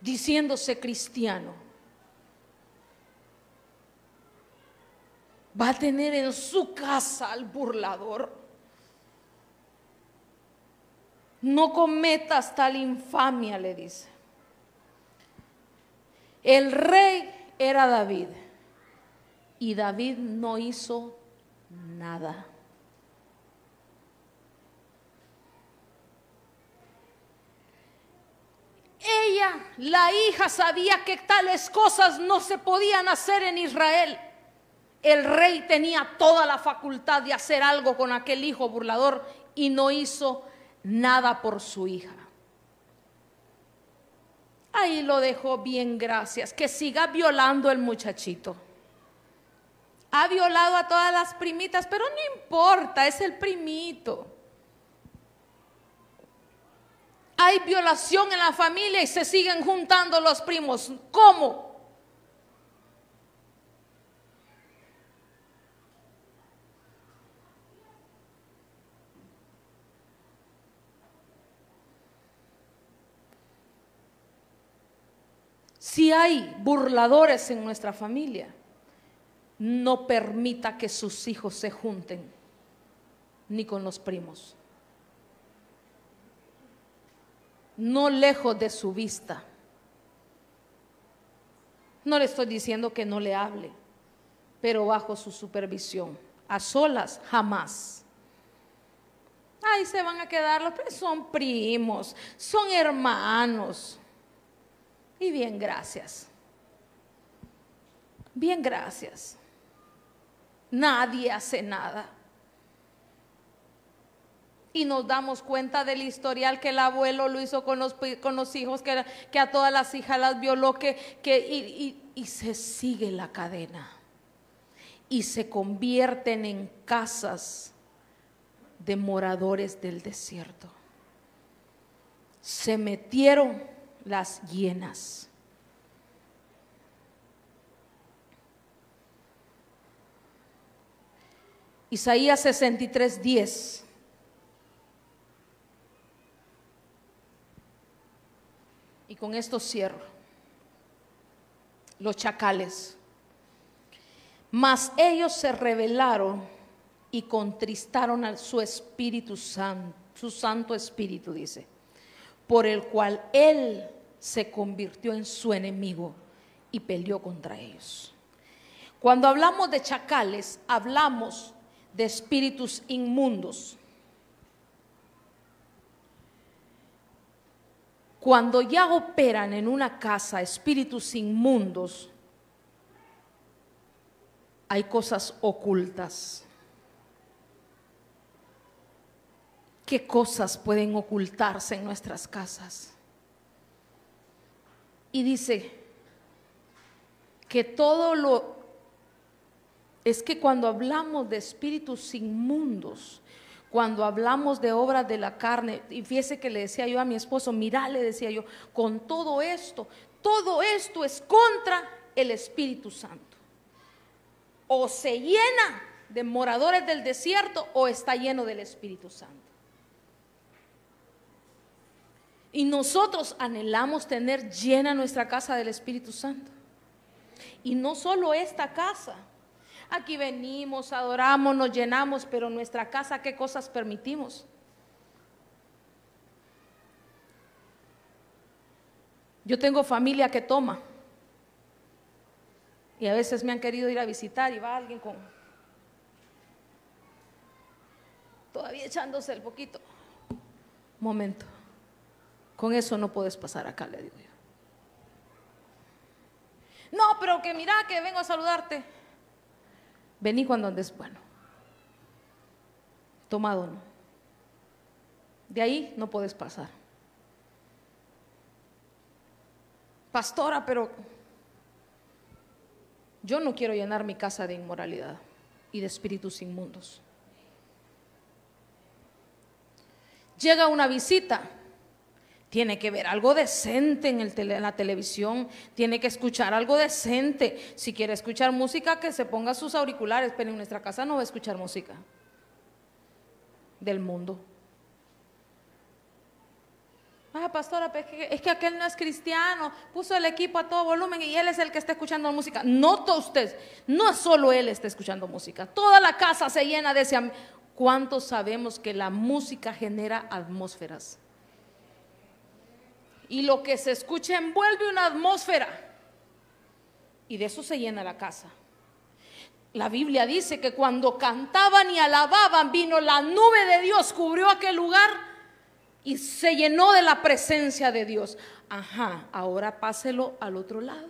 diciéndose cristiano va a tener en su casa al burlador. No cometas tal infamia, le dice. El rey era David y David no hizo nada. Ella, la hija, sabía que tales cosas no se podían hacer en Israel el rey tenía toda la facultad de hacer algo con aquel hijo burlador y no hizo nada por su hija. Ahí lo dejó bien, gracias. Que siga violando el muchachito. Ha violado a todas las primitas, pero no importa, es el primito. Hay violación en la familia y se siguen juntando los primos. ¿Cómo? Si hay burladores en nuestra familia, no permita que sus hijos se junten ni con los primos. No lejos de su vista. No le estoy diciendo que no le hable, pero bajo su supervisión. A solas, jamás. Ahí se van a quedar los son primos, son hermanos. Y bien, gracias. Bien, gracias. Nadie hace nada. Y nos damos cuenta del historial que el abuelo lo hizo con los, con los hijos, que, que, a todas las hijas las violó, que, que y, y se sigue la cadena. Y se convierten en casas de moradores del desierto. Se metieron las hienas. Isaías 63, 10. Y con esto cierro. Los chacales. Mas ellos se rebelaron y contristaron a su Espíritu Santo, su Santo Espíritu, dice, por el cual Él se convirtió en su enemigo y peleó contra ellos. Cuando hablamos de chacales, hablamos de espíritus inmundos. Cuando ya operan en una casa espíritus inmundos, hay cosas ocultas. ¿Qué cosas pueden ocultarse en nuestras casas? Y dice que todo lo... Es que cuando hablamos de espíritus inmundos, cuando hablamos de obras de la carne, y fíjese que le decía yo a mi esposo, mira, le decía yo, con todo esto, todo esto es contra el Espíritu Santo. O se llena de moradores del desierto o está lleno del Espíritu Santo. Y nosotros anhelamos tener llena nuestra casa del Espíritu Santo. Y no solo esta casa. Aquí venimos, adoramos, nos llenamos, pero nuestra casa, ¿qué cosas permitimos? Yo tengo familia que toma. Y a veces me han querido ir a visitar y va alguien con... Todavía echándose el poquito. Momento. Con eso no puedes pasar acá, le digo yo. No, pero que mira que vengo a saludarte. Vení cuando andes bueno. Tomado no. De ahí no puedes pasar. Pastora, pero yo no quiero llenar mi casa de inmoralidad y de espíritus inmundos. Llega una visita tiene que ver algo decente en, la televisión, tiene que escuchar algo decente. Si quiere escuchar música, que se ponga sus auriculares, pero en nuestra casa no va a escuchar música del mundo. Ah, pastora, es que aquel no es cristiano, puso el equipo a todo volumen y él es el que está escuchando música. No usted, no solo él está escuchando música, toda la casa se llena de ese... ¿Cuántos sabemos que la música genera atmósferas? Y lo que se escucha envuelve una atmósfera. Y de eso se llena la casa. La Biblia dice que cuando cantaban y alababan, vino la nube de Dios, cubrió aquel lugar y se llenó de la presencia de Dios. Ajá, ahora páselo al otro lado.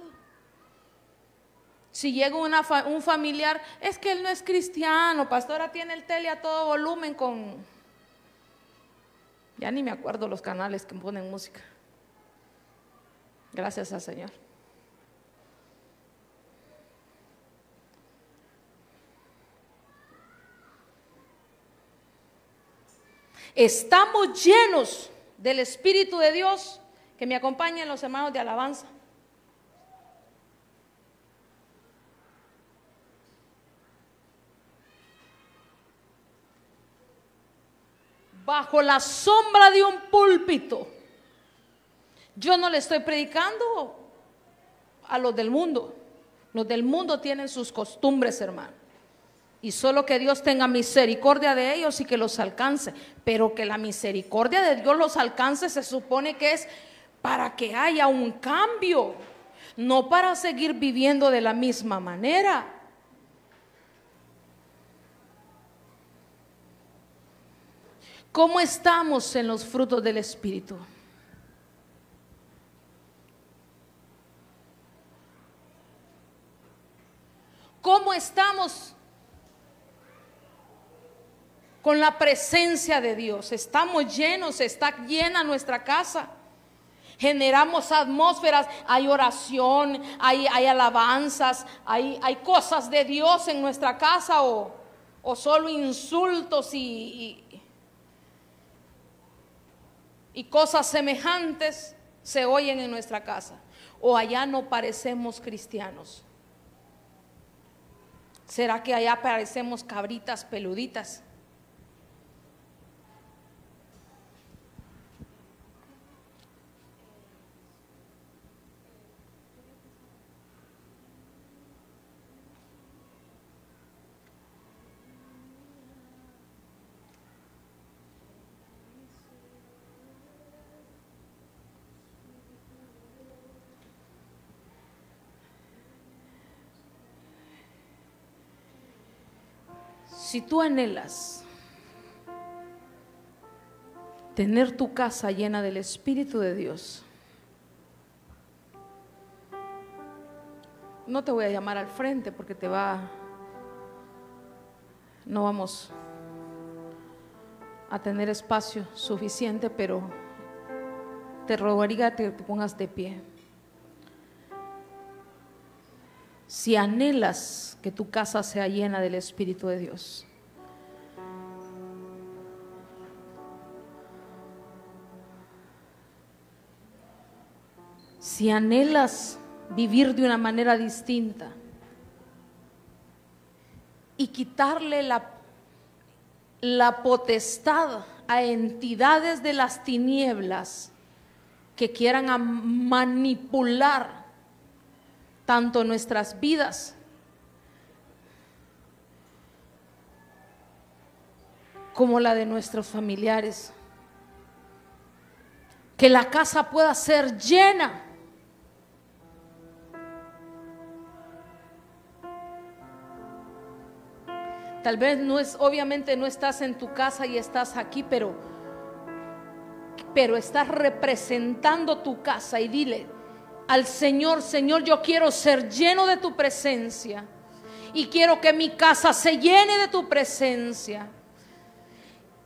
Si llega un familiar, es que él no es cristiano, pastora tiene el tele a todo volumen con... Ya ni me acuerdo los canales que ponen música. Gracias al Señor. Estamos llenos del Espíritu de Dios que me acompañen los hermanos de alabanza. Bajo la sombra de un púlpito yo no le estoy predicando a los del mundo. Los del mundo tienen sus costumbres, hermano. Y solo que Dios tenga misericordia de ellos y que los alcance. Pero que la misericordia de Dios los alcance se supone que es para que haya un cambio, no para seguir viviendo de la misma manera. ¿Cómo estamos en los frutos del Espíritu? ¿Cómo estamos con la presencia de Dios? ¿Estamos llenos? ¿Está llena nuestra casa? generamos atmósferas, hay oración, hay, alabanzas, hay, cosas de Dios en nuestra casa o, solo insultos y cosas semejantes se oyen en nuestra casa. O allá no parecemos cristianos. ¿Será que allá parecemos cabritas peluditas? Si tú anhelas tener tu casa llena del Espíritu de Dios, no te voy a llamar al frente porque te va, no vamos a tener espacio suficiente, pero te rogaría que te pongas de pie. Si anhelas que tu casa sea llena del Espíritu de Dios. Si anhelas vivir de una manera distinta y quitarle la, la potestad a entidades de las tinieblas que quieran manipular tanto nuestras vidas como la de nuestros familiares. Que la casa pueda ser llena. Tal vez no es, obviamente no estás en tu casa y estás aquí, pero, pero estás representando tu casa y dile, al Señor, Señor, yo quiero ser lleno de tu presencia y quiero que mi casa se llene de tu presencia.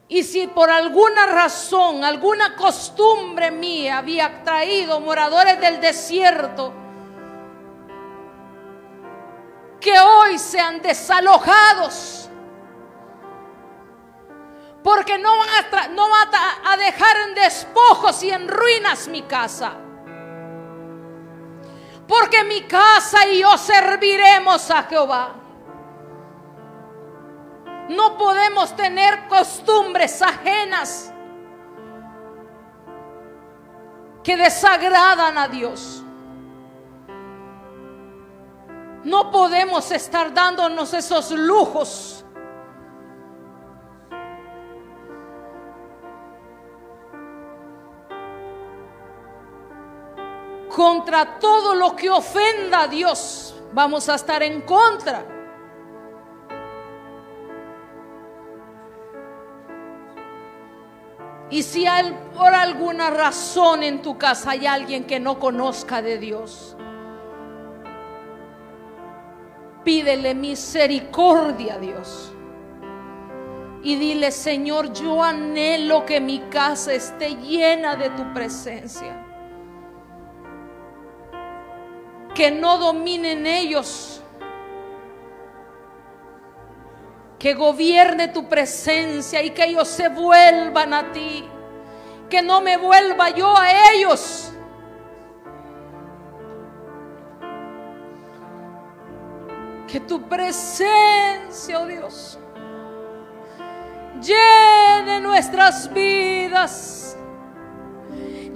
Y si por alguna razón, alguna costumbre mía había traído moradores del desierto, que hoy sean desalojados, porque no van a, no van a dejar en despojos y en ruinas mi casa porque mi casa y yo serviremos a Jehová. No podemos tener costumbres ajenas que desagradan a Dios. No podemos estar dándonos esos lujos contra todo lo que ofenda a Dios. Vamos a estar en contra. Y si por alguna razón en tu casa hay alguien que no conozca de Dios, pídele misericordia a Dios. Y dile, Señor, yo anhelo que mi casa esté llena de tu presencia que no dominen ellos Que gobierne tu presencia y que ellos se vuelvan a ti. Que no me vuelva yo a ellos. Que tu presencia, oh Dios, llene nuestras vidas,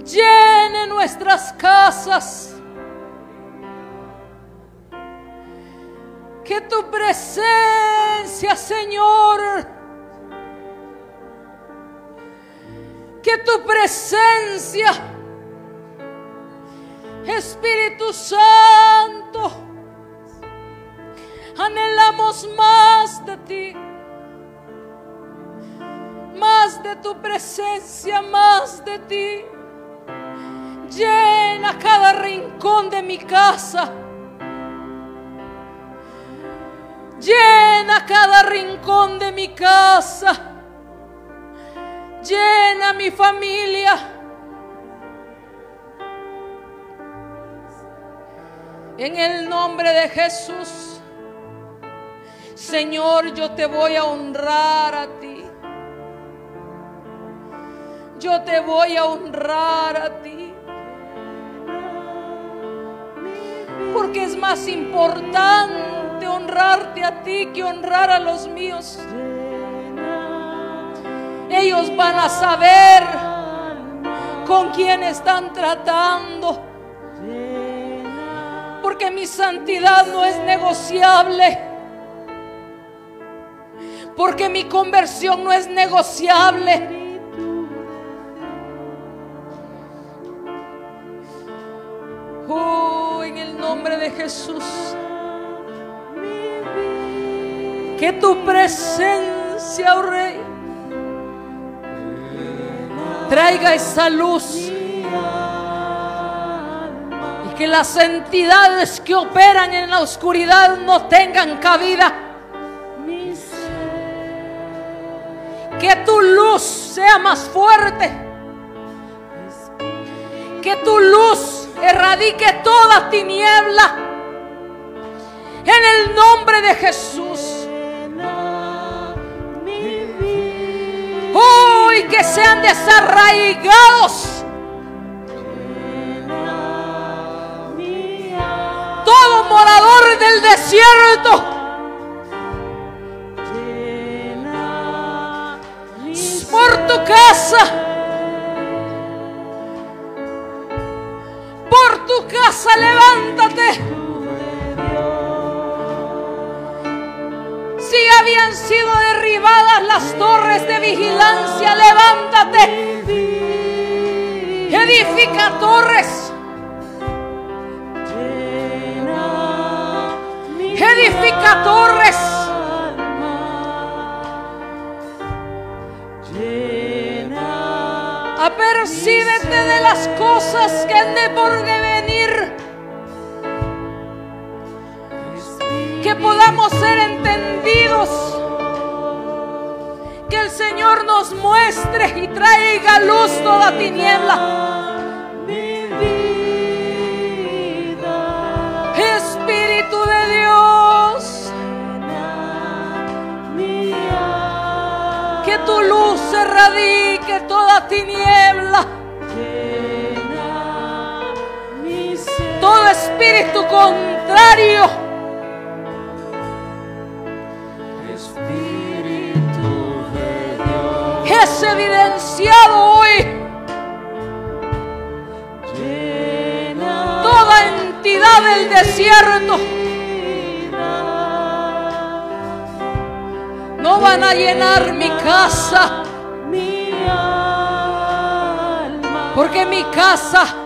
llene nuestras casas. Que tu presencia, Señor, que tu presencia, Espíritu Santo, anhelamos más de ti, más de tu presencia, más de ti. Llena cada rincón de mi casa. Llena cada rincón de mi casa. Llena mi familia. En el nombre de Jesús. Señor, yo te voy a honrar a ti. Yo te voy a honrar a ti. Porque es más importante honrarte a ti que honrar a los míos. Ellos van a saber con quién están tratando. Porque mi santidad no es negociable. Porque mi conversión no es negociable. Nombre de Jesús. Que tu presencia, oh Rey, traiga esa luz. Y que las entidades que operan en la oscuridad no tengan cabida. Que tu luz sea más fuerte. Que tu luz erradique toda tiniebla. En el nombre de Jesús. Oh, que sean desarraigados. Todo morador del desierto. Por tu casa. Tu casa, levántate. Si habían sido derribadas las torres de vigilancia, levántate. Edifica torres. Edifica torres. Apercíbete de las cosas que de por Que podamos ser entendidos. Que el Señor nos muestre y traiga luz toda tiniebla. Espíritu de Dios. Que tu luz erradique toda tiniebla. Espíritu contrario. Es evidenciado hoy. Toda entidad del desierto. No van a llenar mi casa. Porque mi casa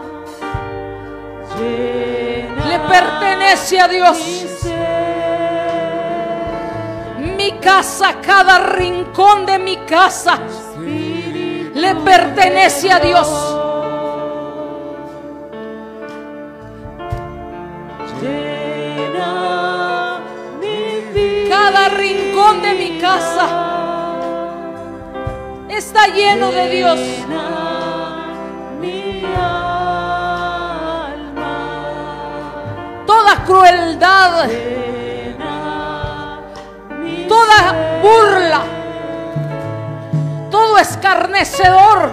pertenece a Dios. Mi casa, cada rincón de mi casa le pertenece a Dios. Cada rincón de mi casa está lleno de Dios. Crueldad, toda burla, todo escarnecedor,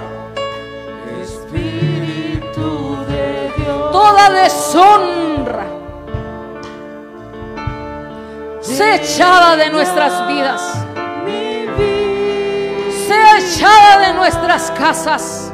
toda deshonra, sea echada de nuestras vidas, sea echada de nuestras casas.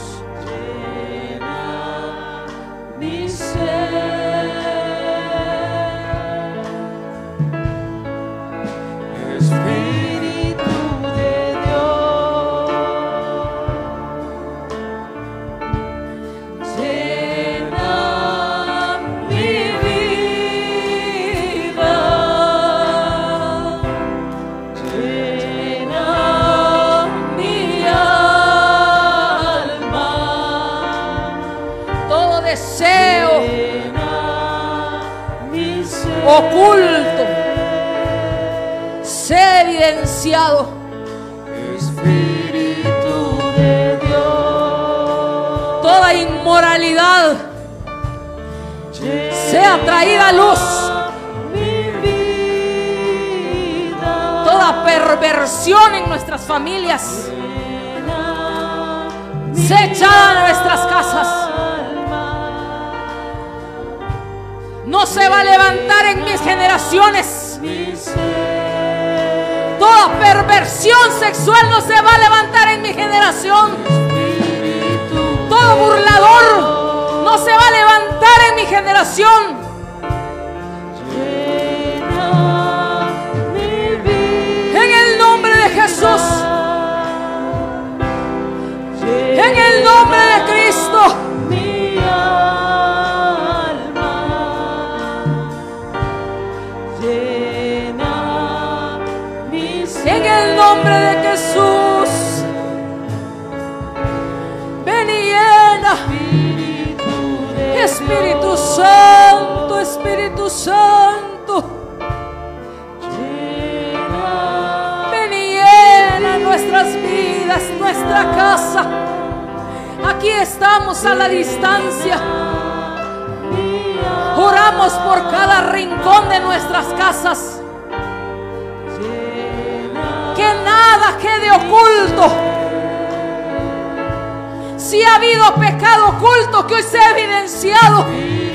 Oculto sea evidenciado. Espíritu de Dios, Toda inmoralidad sea traída a luz. Toda perversión en nuestras familias sea echada a nuestras casas. No se va a levantar en mis generaciones. Toda perversión sexual no se va a levantar en mi generación. Todo burlador no se va a levantar en mi generación. Santo, Espíritu Santo. Ven y nuestras vidas, nuestra casa. Aquí estamos a la distancia. Oramos por cada rincón de nuestras casas. Que nada quede oculto. Si ha habido pecado oculto que hoy evidenciado, Espíritu de Dios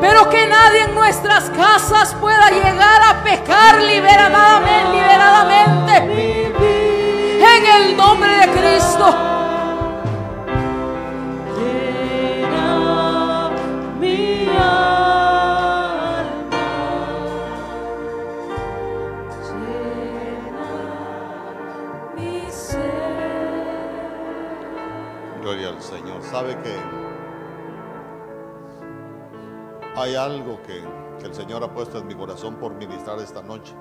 pero que nadie en nuestras casas pueda llegar a pecar liberadamente, liberadamente. En el nombre de Cristo. Gloria al Señor. Sabe que hay algo que, el Señor ha puesto en mi corazón por ministrar esta noche.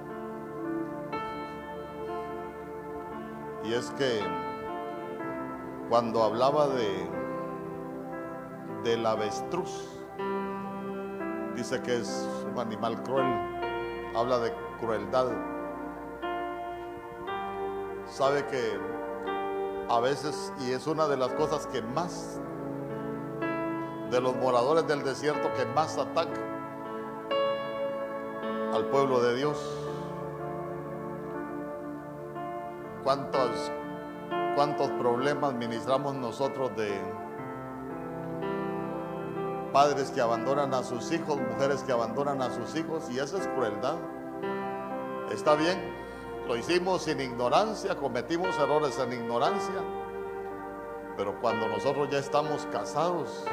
Y es que cuando hablaba de del avestruz, dice que es un animal cruel, habla de crueldad. Sabe que a veces, y es una de las cosas que más, de los moradores del desierto, que más ataca al pueblo de Dios. ¿Cuántos, cuántos problemas ministramos nosotros de padres que abandonan a sus hijos, mujeres que abandonan a sus hijos? Y esa es crueldad. Está bien, lo hicimos sin ignorancia, cometimos errores en ignorancia, pero cuando nosotros ya estamos casados,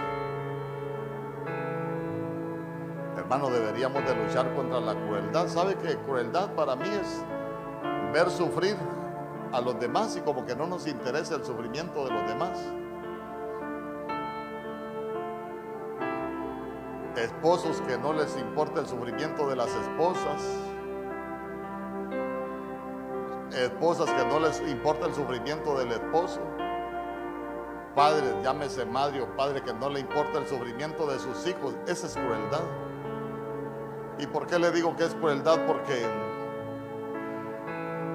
hermano, deberíamos de luchar contra la crueldad. ¿Sabe que crueldad para mí es ver sufrir a los demás y como que no nos interesa el sufrimiento de los demás? Esposos que no les importa el sufrimiento de las esposas esposas que no les importa el sufrimiento del esposo, padres, llámese madre o padre que no le importa el sufrimiento de sus hijos, esa es crueldad. ¿Y por qué le digo que es crueldad? Porque,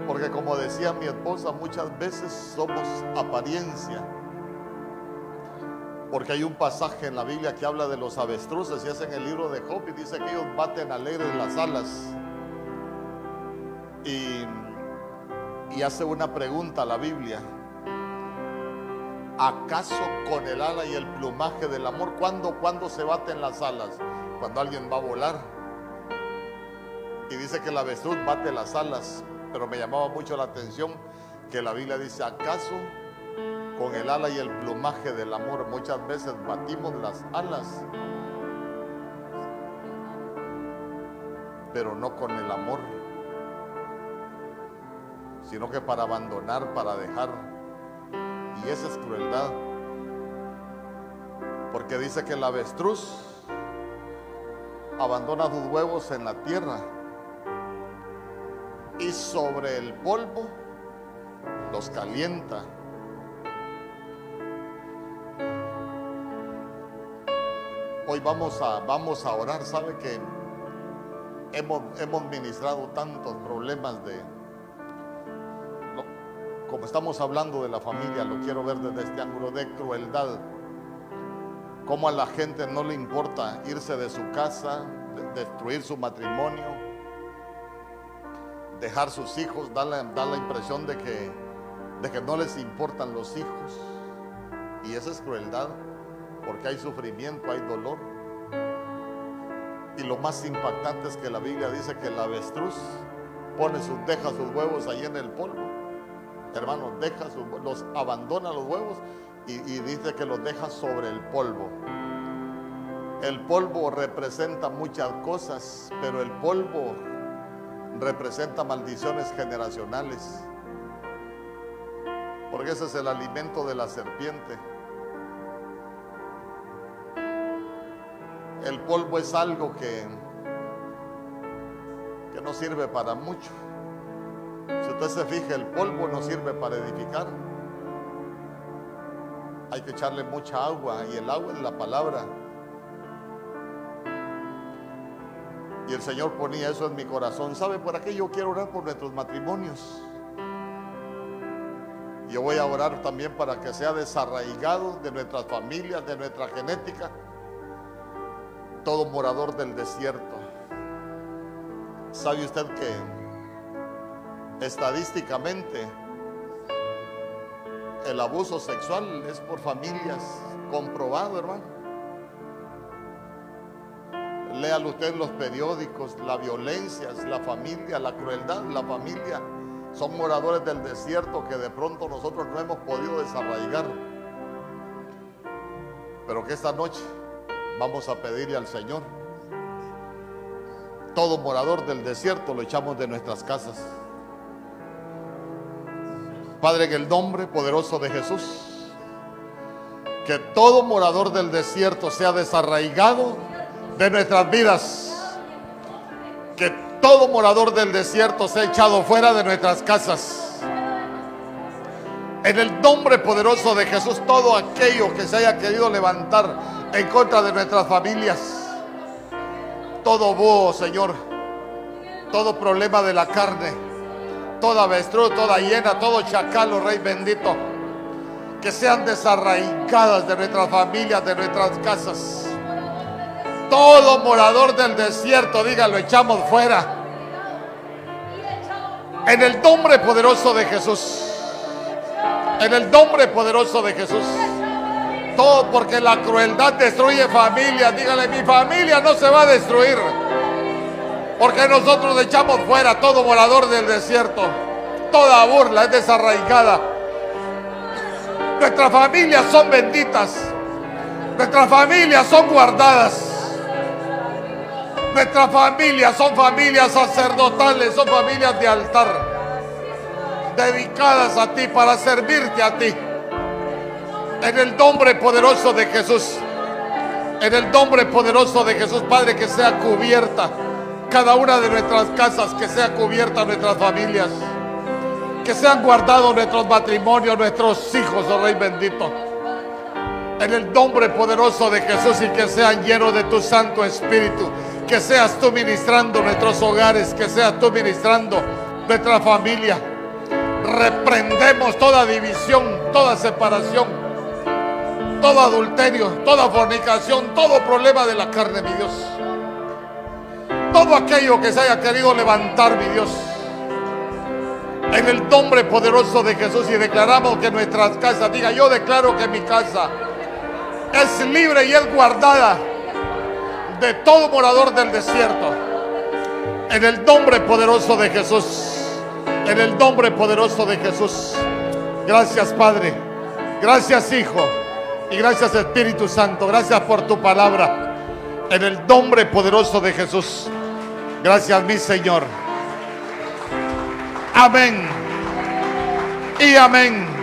porque como decía mi esposa, muchas veces somos apariencia Porque hay un pasaje en la Biblia que habla de los avestruces y es en el libro de Job y dice que ellos baten alegres las alas. Y, hace una pregunta a la Biblia. ¿Acaso con el ala y el plumaje del amor? ¿Cuándo, ¿Cuándo se baten las alas? Cuando alguien va a volar. Y dice que el avestruz bate las alas. Pero me llamaba mucho la atención que la Biblia dice, ¿acaso con el ala y el plumaje del amor muchas veces batimos las alas? Pero no con el amor, sino que para abandonar, para dejar. Y esa es crueldad. Porque dice que el avestruz abandona sus huevos en la tierra y sobre el polvo los calienta. Hoy vamos a, vamos a orar. Sabe que hemos, hemos ministrado tantos problemas de, como estamos hablando de la familia, lo quiero ver desde este ángulo de crueldad. Cómo a la gente no le importa irse de su casa, de- destruir su matrimonio, dejar sus hijos, da la, da la impresión de que, de que no les importan los hijos. Y esa es crueldad, porque hay sufrimiento, hay dolor. Y lo más impactante es que la Biblia dice que el avestruz pone sus, deja sus huevos ahí en el polvo. Hermanos, deja sus, los abandona los huevos y, y dice que los deja sobre el polvo. El polvo representa muchas cosas, pero el polvo representa maldiciones generacionales. Porque ese es el alimento de la serpiente. El polvo es algo que, que no sirve para mucho. Si usted se fija, el polvo no sirve para edificar. Hay que echarle mucha agua y el agua es la palabra. Y el Señor ponía eso en mi corazón. ¿Sabe por qué yo quiero orar por nuestros matrimonios? Yo voy a orar también para que sea desarraigado de nuestras familias, de nuestra genética, todo morador del desierto. ¿Sabe usted que estadísticamente el abuso sexual es por familias comprobado, hermano? Léalo usted los periódicos, la violencia, la familia, la crueldad, la familia. Son moradores del desierto que de pronto nosotros no hemos podido desarraigar. Pero que esta noche vamos a pedirle al Señor. Todo morador del desierto lo echamos de nuestras casas. Padre, en el nombre poderoso de Jesús, que todo morador del desierto sea desarraigado de nuestras vidas. Que todo morador del desierto sea echado fuera de nuestras casas. En el nombre poderoso de Jesús, todo aquello que se haya querido levantar en contra de nuestras familias, todo búho, Señor, todo problema de la carne, toda avestruz, toda hiena, todo chacal, oh Rey bendito, que sean desarraigadas de nuestras familias, de nuestras casas. Todo morador del desierto, dígalo, echamos fuera. En el nombre poderoso de Jesús. En el nombre poderoso de Jesús. Todo porque la crueldad destruye familias. Dígale, mi familia no se va a destruir. Porque nosotros echamos fuera todo morador del desierto. Toda burla es desarraigada. Nuestras familias son benditas. Nuestras familias son guardadas. Nuestras familias son familias sacerdotales, son familias de altar, dedicadas a ti para servirte a ti. En el nombre poderoso de Jesús, en el nombre poderoso de Jesús, Padre, que sea cubierta cada una de nuestras casas, que sea cubierta nuestras familias, que sean guardados nuestros matrimonios, nuestros hijos, oh Rey bendito. En el nombre poderoso de Jesús y que sean llenos de tu Santo Espíritu. Que seas tú ministrando nuestros hogares, que seas tú ministrando nuestra familia. Reprendemos toda división, toda separación. todo adulterio, toda fornicación, todo problema de la carne, mi Dios. Todo aquello que se haya querido levantar, mi Dios. En el nombre poderoso de Jesús y declaramos que nuestras casas, diga, yo declaro que mi casa es libre y es guardada de todo morador del desierto. En el nombre poderoso de Jesús. En el nombre poderoso de Jesús. Gracias Padre. Gracias Hijo. Y gracias Espíritu Santo. Gracias por tu palabra. En el nombre poderoso de Jesús. Gracias mi Señor. Amén. Y amén.